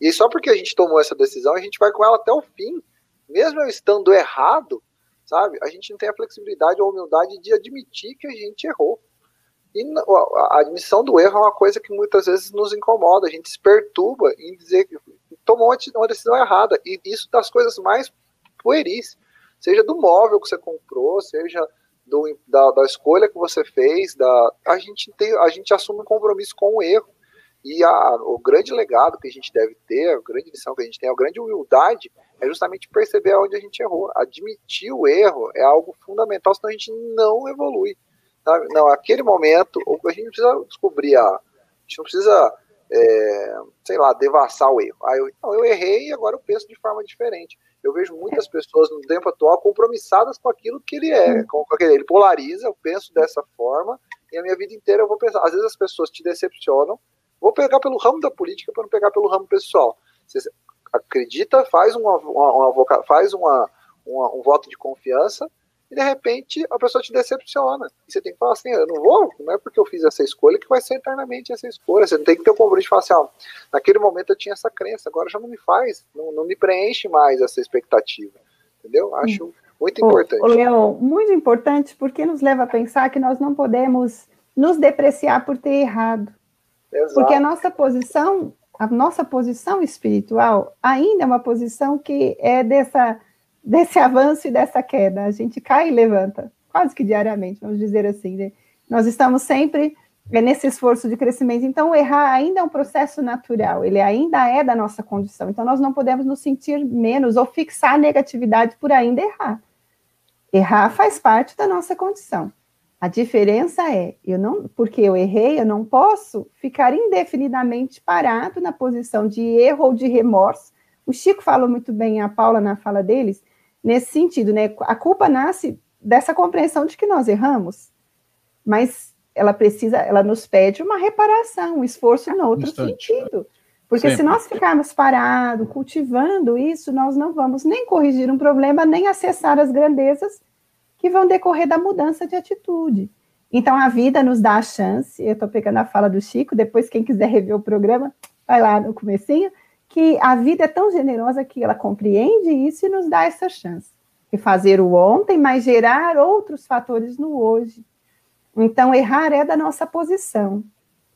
e só porque a gente tomou essa decisão, a gente vai com ela até o fim, mesmo eu estando errado, sabe? A gente não tem a flexibilidade ou a humildade de admitir que a gente errou. E a admissão do erro é uma coisa que muitas vezes nos incomoda, a gente se perturba em dizer que tomou uma decisão errada. E isso das coisas mais pueris, seja do móvel que você comprou, seja do, da, da, escolha que você fez, da, a, gente tem, a gente assume um compromisso com o erro. E a, o grande legado que a gente deve ter, a grande lição que a gente tem, a grande humildade, é justamente perceber onde a gente errou. Admitir o erro é algo fundamental, senão a gente não evolui. Sabe? Não, aquele momento, a gente não precisa descobrir a. A gente não precisa, é, sei lá, devassar o erro. Ah, eu, não, eu errei e agora eu penso de forma diferente. Eu vejo muitas pessoas no tempo atual compromissadas com aquilo que ele é. Com, com aquele, ele polariza, eu penso dessa forma, e a minha vida inteira eu vou pensar. Às vezes as pessoas te decepcionam. Vou pegar pelo ramo da política para não pegar pelo ramo pessoal. Você acredita, faz, uma, uma, uma faz uma, uma, um voto de confiança, e de repente a pessoa te decepciona. E você tem que falar assim: eu não vou, não é porque eu fiz essa escolha que vai ser eternamente essa escolha. Você não tem que ter o compromisso de falar assim: ó, naquele momento eu tinha essa crença, agora já não me faz, não, não me preenche mais essa expectativa. Entendeu? Acho hum. muito importante. O, Leão, muito importante porque nos leva a pensar que nós não podemos nos depreciar por ter errado. Exato. Porque a nossa posição, a nossa posição espiritual ainda é uma posição que é dessa desse avanço e dessa queda. A gente cai e levanta, quase que diariamente, vamos dizer assim. Né? Nós estamos sempre nesse esforço de crescimento. Então, errar ainda é um processo natural, ele ainda é da nossa condição. Então, nós não podemos nos sentir menos ou fixar negatividade por ainda errar. Errar faz parte da nossa condição. A diferença é, eu não, porque eu errei, eu não posso ficar indefinidamente parado na posição de erro ou de remorso. O Chico falou muito bem, a Paula na fala deles, nesse sentido, né? A culpa nasce dessa compreensão de que nós erramos, mas ela precisa, ela nos pede uma reparação, um esforço no outro Instante. sentido. Porque Sempre. se nós ficarmos parados, cultivando isso, nós não vamos nem corrigir um problema, nem acessar as grandezas que vão decorrer da mudança de atitude. Então, a vida nos dá a chance, eu estou pegando a fala do Chico, depois quem quiser rever o programa, vai lá no comecinho, que a vida é tão generosa que ela compreende isso e nos dá essa chance de fazer o ontem, mas gerar outros fatores no hoje. Então, errar é da nossa posição.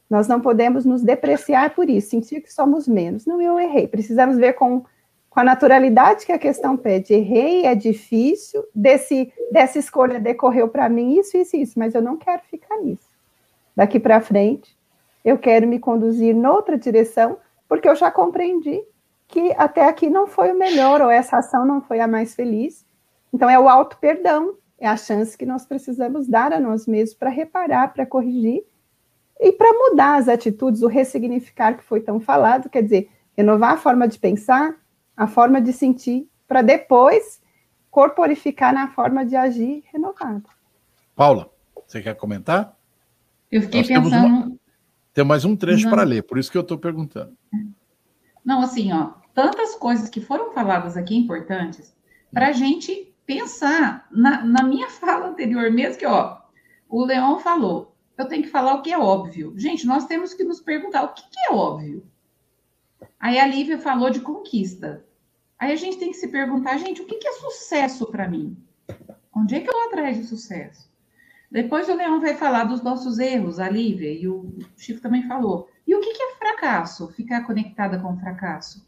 Nós não podemos nos depreciar por isso, sentir que somos menos. Não, eu errei. Precisamos ver com, com a naturalidade que a questão pede. Errei, é difícil, desse, dessa escolha decorreu para mim isso, isso, isso, mas eu não quero ficar nisso. Daqui para frente, eu quero me conduzir noutra direção porque eu já compreendi que até aqui não foi o melhor, ou essa ação não foi a mais feliz. Então, é o auto-perdão, é a chance que nós precisamos dar a nós mesmos para reparar, para corrigir e para mudar as atitudes, o ressignificar que foi tão falado, quer dizer, renovar a forma de pensar, a forma de sentir, para depois corporificar na forma de agir renovada. Paula, você quer comentar? Eu fiquei Nós pensando. Tem mais um trecho para ler, por isso que eu estou perguntando. Não, assim, ó, tantas coisas que foram faladas aqui importantes para a gente pensar na, na, minha fala anterior mesmo que, ó, o Leon falou, eu tenho que falar o que é óbvio. Gente, nós temos que nos perguntar o que, que é óbvio. Aí a Lívia falou de conquista. Aí a gente tem que se perguntar, gente, o que, é sucesso para mim? Onde é que eu vou atrás de sucesso? Depois o Leão vai falar dos nossos erros, a Lívia, e o Chico também falou. E o que, que é fracasso? Ficar conectada com o fracasso.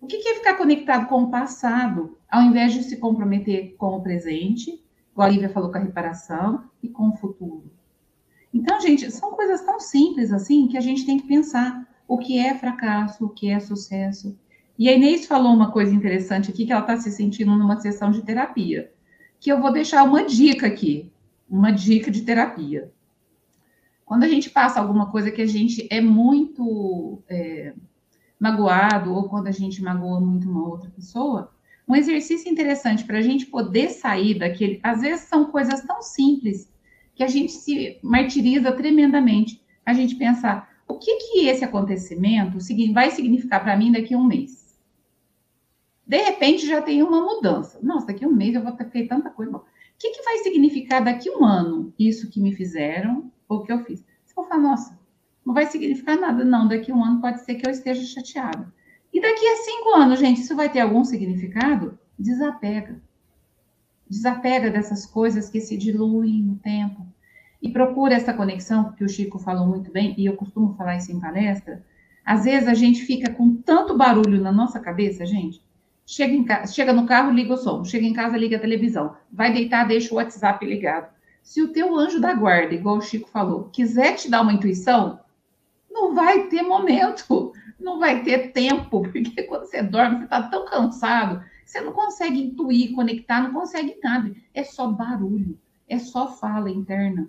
O que, que é ficar conectado com o passado, ao invés de se comprometer com o presente, igual a Lívia falou com a reparação, e com o futuro? Então, gente, são coisas tão simples assim que a gente tem que pensar o que é fracasso, o que é sucesso. E a Inês falou uma coisa interessante aqui, que ela está se sentindo numa sessão de terapia, que eu vou deixar uma dica aqui, uma dica de terapia. Quando a gente passa alguma coisa que a gente é muito é, magoado, ou quando a gente magoa muito uma outra pessoa, um exercício interessante para a gente poder sair daquele. Às vezes são coisas tão simples que a gente se martiriza tremendamente. A gente pensar, o que que esse acontecimento vai significar para mim daqui a um mês? De repente já tem uma mudança. Nossa, daqui a um mês eu vou ter feito tanta coisa. O que, que vai significar daqui a um ano isso que me fizeram ou que eu fiz? Você vai falar, nossa, não vai significar nada, não. Daqui a um ano pode ser que eu esteja chateado. E daqui a cinco anos, gente, isso vai ter algum significado? Desapega. Desapega dessas coisas que se diluem no tempo. E procura essa conexão, que o Chico falou muito bem, e eu costumo falar isso em palestra. Às vezes a gente fica com tanto barulho na nossa cabeça, gente. Chega, chega no carro, liga o som. Chega em casa, liga a televisão. Vai deitar, deixa o WhatsApp ligado. Se o teu anjo da guarda, igual o Chico falou, quiser te dar uma intuição, não vai ter momento, não vai ter tempo, porque quando você dorme, você está tão cansado, você não consegue intuir, conectar, não consegue nada. É só barulho, é só fala interna.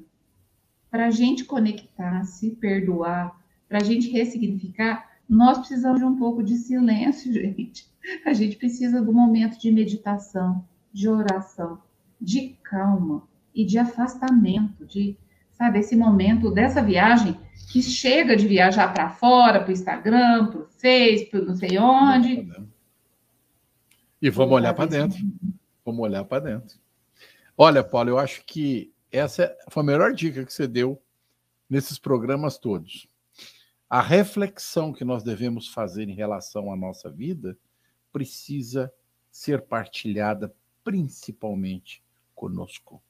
Para a gente conectar, se perdoar, para a gente ressignificar, nós precisamos de um pouco de silêncio, gente. A gente precisa do momento de meditação, de oração, de calma e de afastamento, de, sabe, esse momento dessa viagem que chega de viajar para fora, para o Instagram, para o Face, para não sei onde. E vamos olhar para dentro. Vamos olhar para dentro. Olha, Paulo, eu acho que essa foi a melhor dica que você deu nesses programas todos. A reflexão que nós devemos fazer em relação à nossa vida precisa ser partilhada principalmente conosco.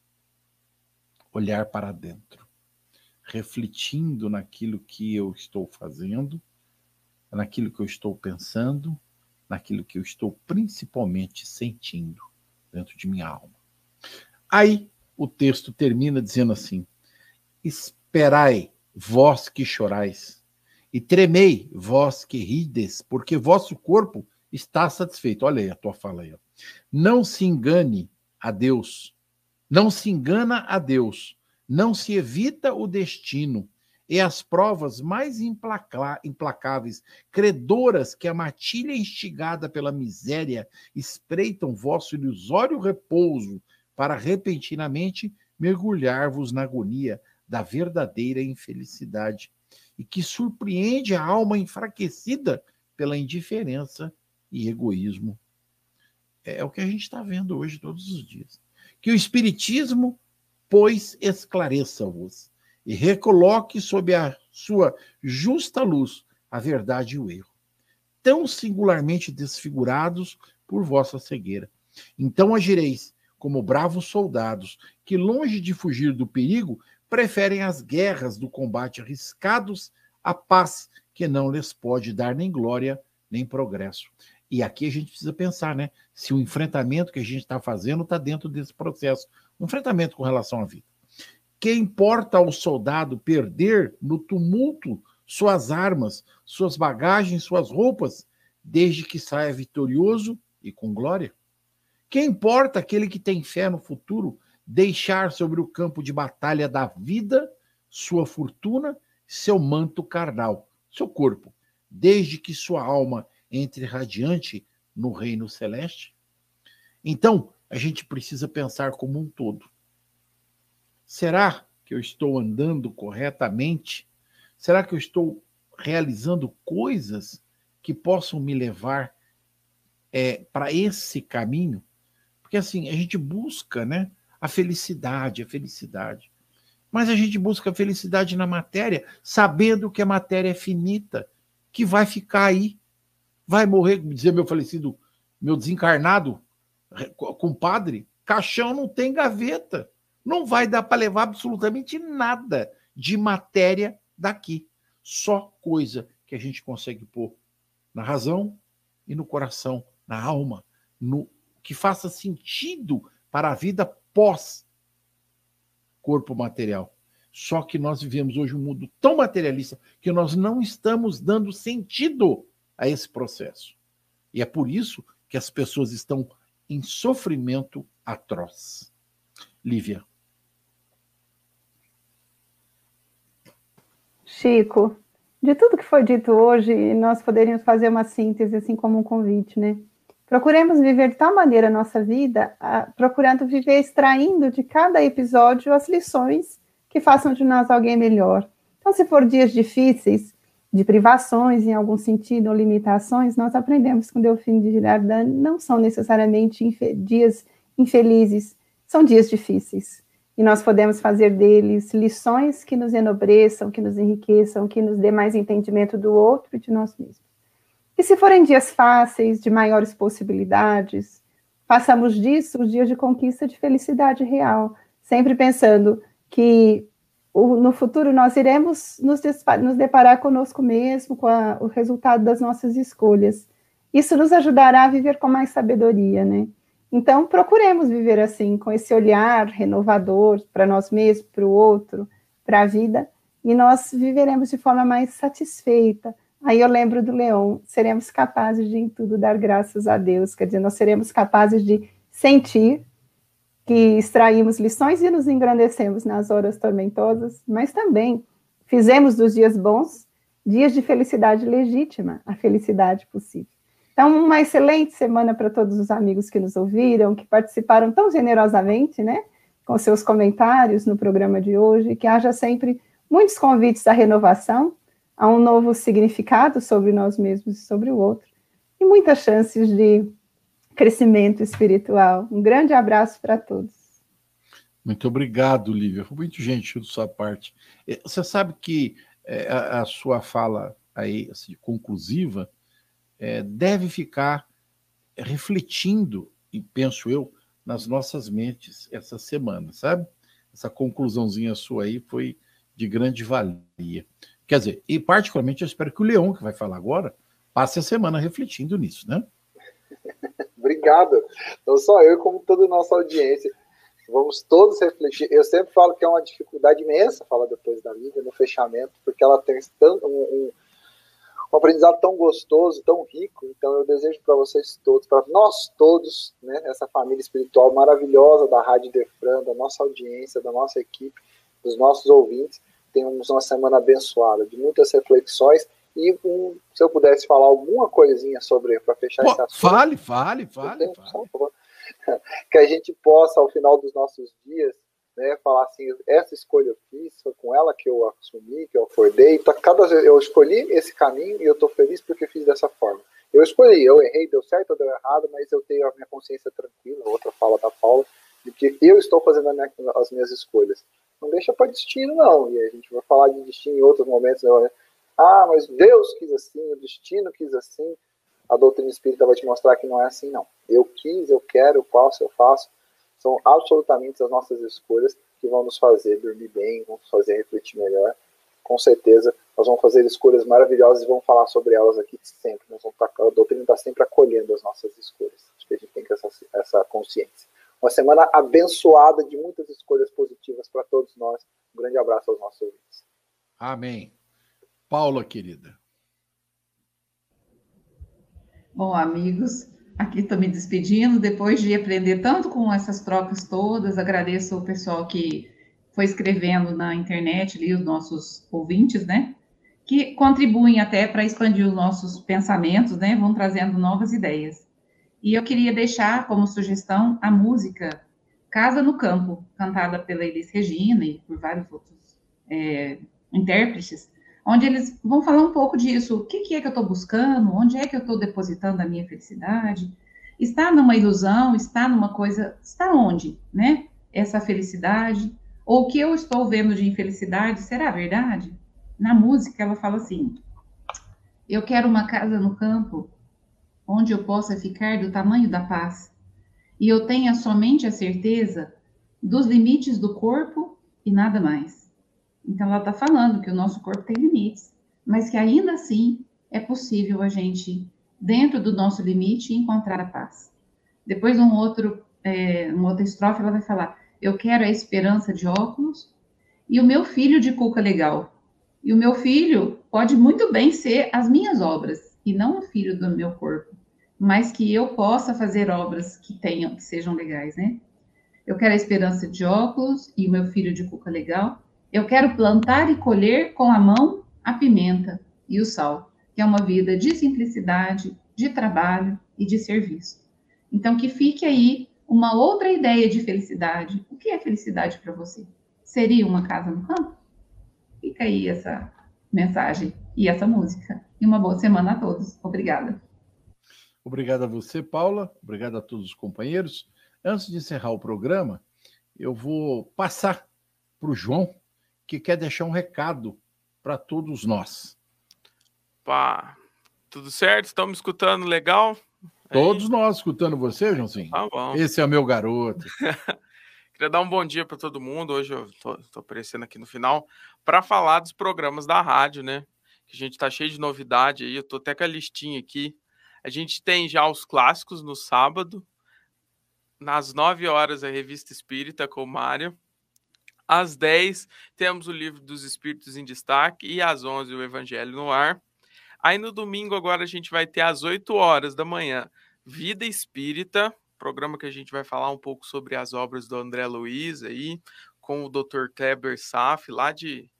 Olhar para dentro refletindo naquilo que eu estou fazendo, naquilo que eu estou pensando, naquilo que eu estou principalmente sentindo dentro de minha alma. Aí o texto termina dizendo assim: Esperai, vós que chorais, e tremei, vós que rides, porque vosso corpo está satisfeito. Olha aí a tua fala aí. Ó. Não se engane a Deus, não se engana a Deus não se evita o destino e as provas mais implacáveis, credoras que a matilha instigada pela miséria espreitam vosso ilusório repouso para repentinamente mergulhar-vos na agonia da verdadeira infelicidade e que surpreende a alma enfraquecida pela indiferença e egoísmo. É, é o que a gente está vendo hoje todos os dias. Que o Espiritismo pois esclareça-vos e recoloque sob a sua justa luz a verdade e o erro, tão singularmente desfigurados por vossa cegueira. Então agireis como bravos soldados que, longe de fugir do perigo, preferem as guerras do combate arriscados à paz que não lhes pode dar nem glória nem progresso. E aqui a gente precisa pensar, né? Se o enfrentamento que a gente está fazendo está dentro desse processo um enfrentamento com relação à vida. Que importa ao soldado perder no tumulto suas armas, suas bagagens, suas roupas, desde que saia vitorioso e com glória? Que importa aquele que tem fé no futuro deixar sobre o campo de batalha da vida sua fortuna, seu manto carnal, seu corpo, desde que sua alma entre radiante no reino celeste? Então, a gente precisa pensar como um todo. Será que eu estou andando corretamente? Será que eu estou realizando coisas que possam me levar é, para esse caminho? Porque assim, a gente busca né, a felicidade, a felicidade. Mas a gente busca felicidade na matéria, sabendo que a matéria é finita, que vai ficar aí. Vai morrer, dizer meu falecido, meu desencarnado compadre, caixão não tem gaveta. Não vai dar para levar absolutamente nada de matéria daqui. Só coisa que a gente consegue pôr na razão e no coração, na alma, no que faça sentido para a vida pós corpo material. Só que nós vivemos hoje um mundo tão materialista que nós não estamos dando sentido a esse processo. E é por isso que as pessoas estão em sofrimento atroz. Lívia. Chico, de tudo que foi dito hoje, nós poderíamos fazer uma síntese, assim como um convite, né? Procuremos viver de tal maneira a nossa vida, a, procurando viver extraindo de cada episódio as lições que façam de nós alguém melhor. Então, se for dias difíceis, de privações em algum sentido, ou limitações, nós aprendemos com Delfim de Girardin, não são necessariamente infe dias infelizes, são dias difíceis. E nós podemos fazer deles lições que nos enobreçam, que nos enriqueçam, que nos dê mais entendimento do outro e de nós mesmos. E se forem dias fáceis, de maiores possibilidades, façamos disso os dias de conquista de felicidade real, sempre pensando que o, no futuro nós iremos nos, nos deparar conosco mesmo, com a, o resultado das nossas escolhas. Isso nos ajudará a viver com mais sabedoria, né? Então, procuremos viver assim, com esse olhar renovador para nós mesmos, para o outro, para a vida, e nós viveremos de forma mais satisfeita, Aí eu lembro do Leão, seremos capazes de em tudo dar graças a Deus, quer dizer, nós seremos capazes de sentir que extraímos lições e nos engrandecemos nas horas tormentosas, mas também fizemos dos dias bons dias de felicidade legítima, a felicidade possível. Então, uma excelente semana para todos os amigos que nos ouviram, que participaram tão generosamente, né, com seus comentários no programa de hoje, que haja sempre muitos convites à renovação a um novo significado sobre nós mesmos e sobre o outro, e muitas chances de crescimento espiritual. Um grande abraço para todos. Muito obrigado, Lívia. Foi muito gentil da sua parte. É, você sabe que é, a, sua fala aí, assim, conclusiva, é, deve ficar refletindo, e penso eu, nas nossas mentes essa semana, sabe? Essa conclusãozinha sua aí foi de grande valia. Quer dizer, e particularmente eu espero que o Leão, que vai falar agora, passe a semana refletindo nisso, né? Obrigado. Não só eu, como toda a nossa audiência. Vamos todos refletir. Eu sempre falo que é uma dificuldade imensa falar depois da vida, no fechamento, porque ela tem tanto, um, um, um aprendizado tão gostoso, tão rico. Então eu desejo para vocês todos, para nós todos, né, essa família espiritual maravilhosa da Rádio Defran, da nossa audiência, da nossa equipe, dos nossos ouvintes, tenhamos uma semana abençoada, de muitas reflexões. E um, se eu pudesse falar alguma coisinha sobre, para fechar Pô, esse assunto. Fale, fale, fale. Que a gente possa, ao final dos nossos dias, né, falar assim: essa escolha eu fiz, foi com ela que eu assumi, que eu acordei. Tá, cada vez eu escolhi esse caminho e eu estou feliz porque fiz dessa forma. Eu escolhi, eu errei, deu certo ou deu errado, mas eu tenho a minha consciência tranquila. Outra fala da Paula, de que eu estou fazendo minha, as minhas escolhas. Não deixa para destino, não. E a gente vai falar de destino em outros momentos. Né? Ah, mas Deus quis assim, o destino quis assim. A doutrina espírita vai te mostrar que não é assim, não. Eu quis, eu quero, eu faço, eu faço. São absolutamente as nossas escolhas que vão nos fazer dormir bem, vão nos fazer refletir melhor. Com certeza, nós vamos fazer escolhas maravilhosas e vamos falar sobre elas aqui sempre. Nós vamos a doutrina está sempre acolhendo as nossas escolhas. Acho que a gente tem que essa, essa consciência. Uma semana abençoada de muitas escolhas positivas para todos nós. Um grande abraço aos nossos ouvintes. Amém. Paula, querida. Bom, amigos, aqui estou me despedindo. Depois de aprender tanto com essas trocas todas, agradeço o pessoal que foi escrevendo na internet, ali, os nossos ouvintes, né? Que contribuem até para expandir os nossos pensamentos, né? Vão trazendo novas ideias. E eu queria deixar como sugestão a música Casa no Campo, cantada pela Elis Regina e por vários outros é, intérpretes, onde eles vão falar um pouco disso. O que, que é que eu estou buscando? Onde é que eu estou depositando a minha felicidade? Está numa ilusão? Está numa coisa? Está onde, né? Essa felicidade? Ou o que eu estou vendo de infelicidade, será verdade? Na música, ela fala assim: Eu quero uma casa no campo onde eu possa ficar do tamanho da paz e eu tenha somente a certeza dos limites do corpo e nada mais. Então, ela está falando que o nosso corpo tem limites, mas que ainda assim é possível a gente, dentro do nosso limite, encontrar a paz. Depois, um outro, é, uma outra estrofe, ela vai falar: Eu quero a esperança de óculos e o meu filho de cuca legal. E o meu filho pode muito bem ser as minhas obras e não o filho do meu corpo, mas que eu possa fazer obras que tenham, que sejam legais, né? Eu quero a esperança de óculos e o meu filho de cuca legal. Eu quero plantar e colher com a mão a pimenta e o sal, que é uma vida de simplicidade, de trabalho e de serviço. Então, que fique aí uma outra ideia de felicidade. O que é felicidade para você? Seria uma casa no campo? Fica aí essa mensagem e essa música. E uma boa semana a todos. Obrigada. Obrigado a você, Paula. Obrigado a todos os companheiros. Antes de encerrar o programa, eu vou passar para o João, que quer deixar um recado para todos nós. Pá, tudo certo? Estão me escutando legal? Todos Aí. nós escutando você, Joãozinho. Tá bom. Esse é o meu garoto. Queria dar um bom dia para todo mundo. Hoje eu tô, aparecendo aqui no final para falar dos programas da rádio, né? Que a gente tá cheio de novidade aí. Eu tô até com a listinha aqui. A gente tem já os clássicos no sábado, nas 9 horas, a Revista Espírita com Mário. Às 10, temos o Livro dos Espíritos em Destaque. E às 11, o Evangelho no Ar. Aí no domingo, agora, a gente vai ter às 8 horas da manhã, Vida Espírita, programa que a gente vai falar um pouco sobre as obras do André Luiz aí, com o Dr. Kleber Saf, lá, de,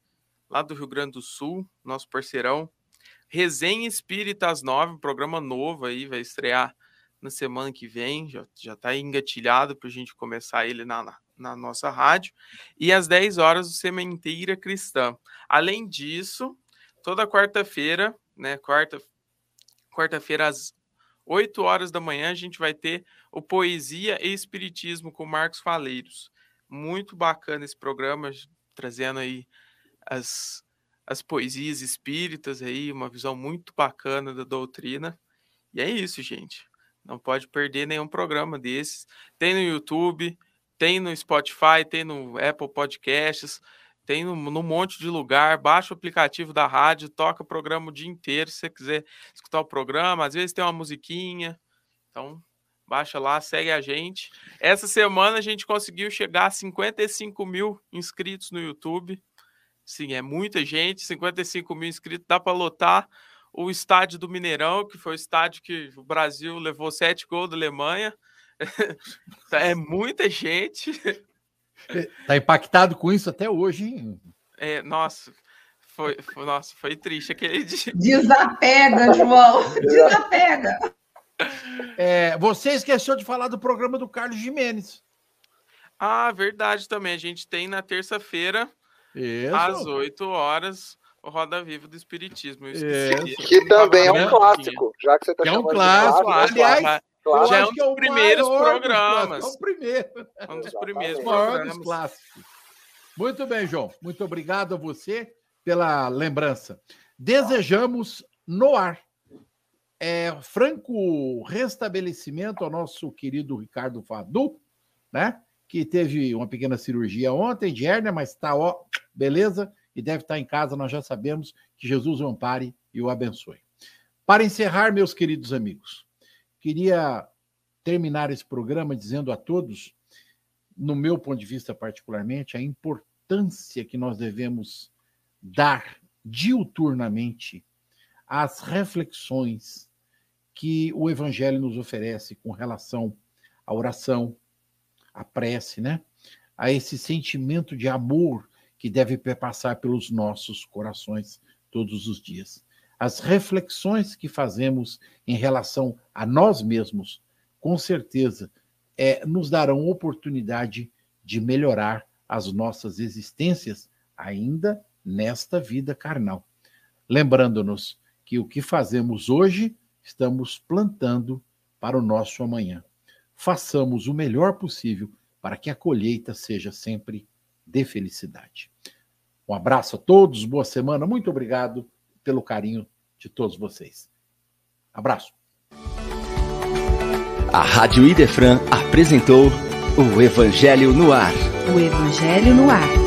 lá do Rio Grande do Sul, nosso parceirão. Resenha Espírita às 9, um programa novo aí, vai estrear na semana que vem, já, já tá engatilhado para a gente começar ele na, na, na, nossa rádio. E às 10 horas, o Sementeira Cristã. Além disso, toda quarta-feira, né? Quarta, quarta-feira, às 8 horas da manhã, a gente vai ter o Poesia e Espiritismo com Marcos Faleiros. Muito bacana esse programa, trazendo aí as, as poesias espíritas aí, uma visão muito bacana da doutrina. E é isso, gente. Não pode perder nenhum programa desses. Tem no YouTube, tem no Spotify, tem no Apple Podcasts, tem no, no monte de lugar. Baixa o aplicativo da rádio, toca o programa o dia inteiro. Se você quiser escutar o programa, às vezes tem uma musiquinha. Então, baixa lá, segue a gente. Essa semana a gente conseguiu chegar a 55 mil inscritos no YouTube. Sim, é muita gente, 55 mil inscritos, dá para lotar o estádio do Mineirão, que foi o estádio que o Brasil levou sete gols da Alemanha. é muita gente. Tá impactado com isso até hoje, hein? É, nossa, foi, foi, nossa, foi triste aquele dia. Desapega, João, desapega. É, você esqueceu de falar do programa do Carlos Jimenez. Ah, verdade também. A gente tem na terça-feira, às 8 horas, o Roda Viva do Espiritismo. Que também é um clássico, já que você está é um clássico. clássico. Aliás, claro. já é um dos é primeiros programas. É o primeiro. Um dos primeiros programas. Dos clássicos. Muito bem, João. Muito obrigado a você pela lembrança. Desejamos no ar é, franco restabelecimento ao nosso querido Ricardo Fadu, né? Que teve uma pequena cirurgia ontem de hérnia, mas está ó, beleza e deve estar em casa, nós já sabemos que Jesus o ampare e o abençoe. Para encerrar, meus queridos amigos, queria terminar esse programa dizendo a todos, no meu ponto de vista particularmente, a importância que nós devemos dar diuturnamente às reflexões que o Evangelho nos oferece com relação à oração, à prece, né? A esse sentimento de amor que deve perpassar pelos nossos corações todos os dias. As reflexões que fazemos em relação a nós mesmos, com certeza, é, nos darão oportunidade de melhorar as nossas existências ainda nesta vida carnal. Lembrando-nos que o que fazemos hoje estamos plantando para o nosso amanhã. Façamos o melhor possível para que a colheita seja sempre de felicidade. Um abraço a todos, boa semana, muito obrigado pelo carinho de todos vocês. Abraço. A Rádio Idefran apresentou o Evangelho no Ar. O Evangelho no Ar.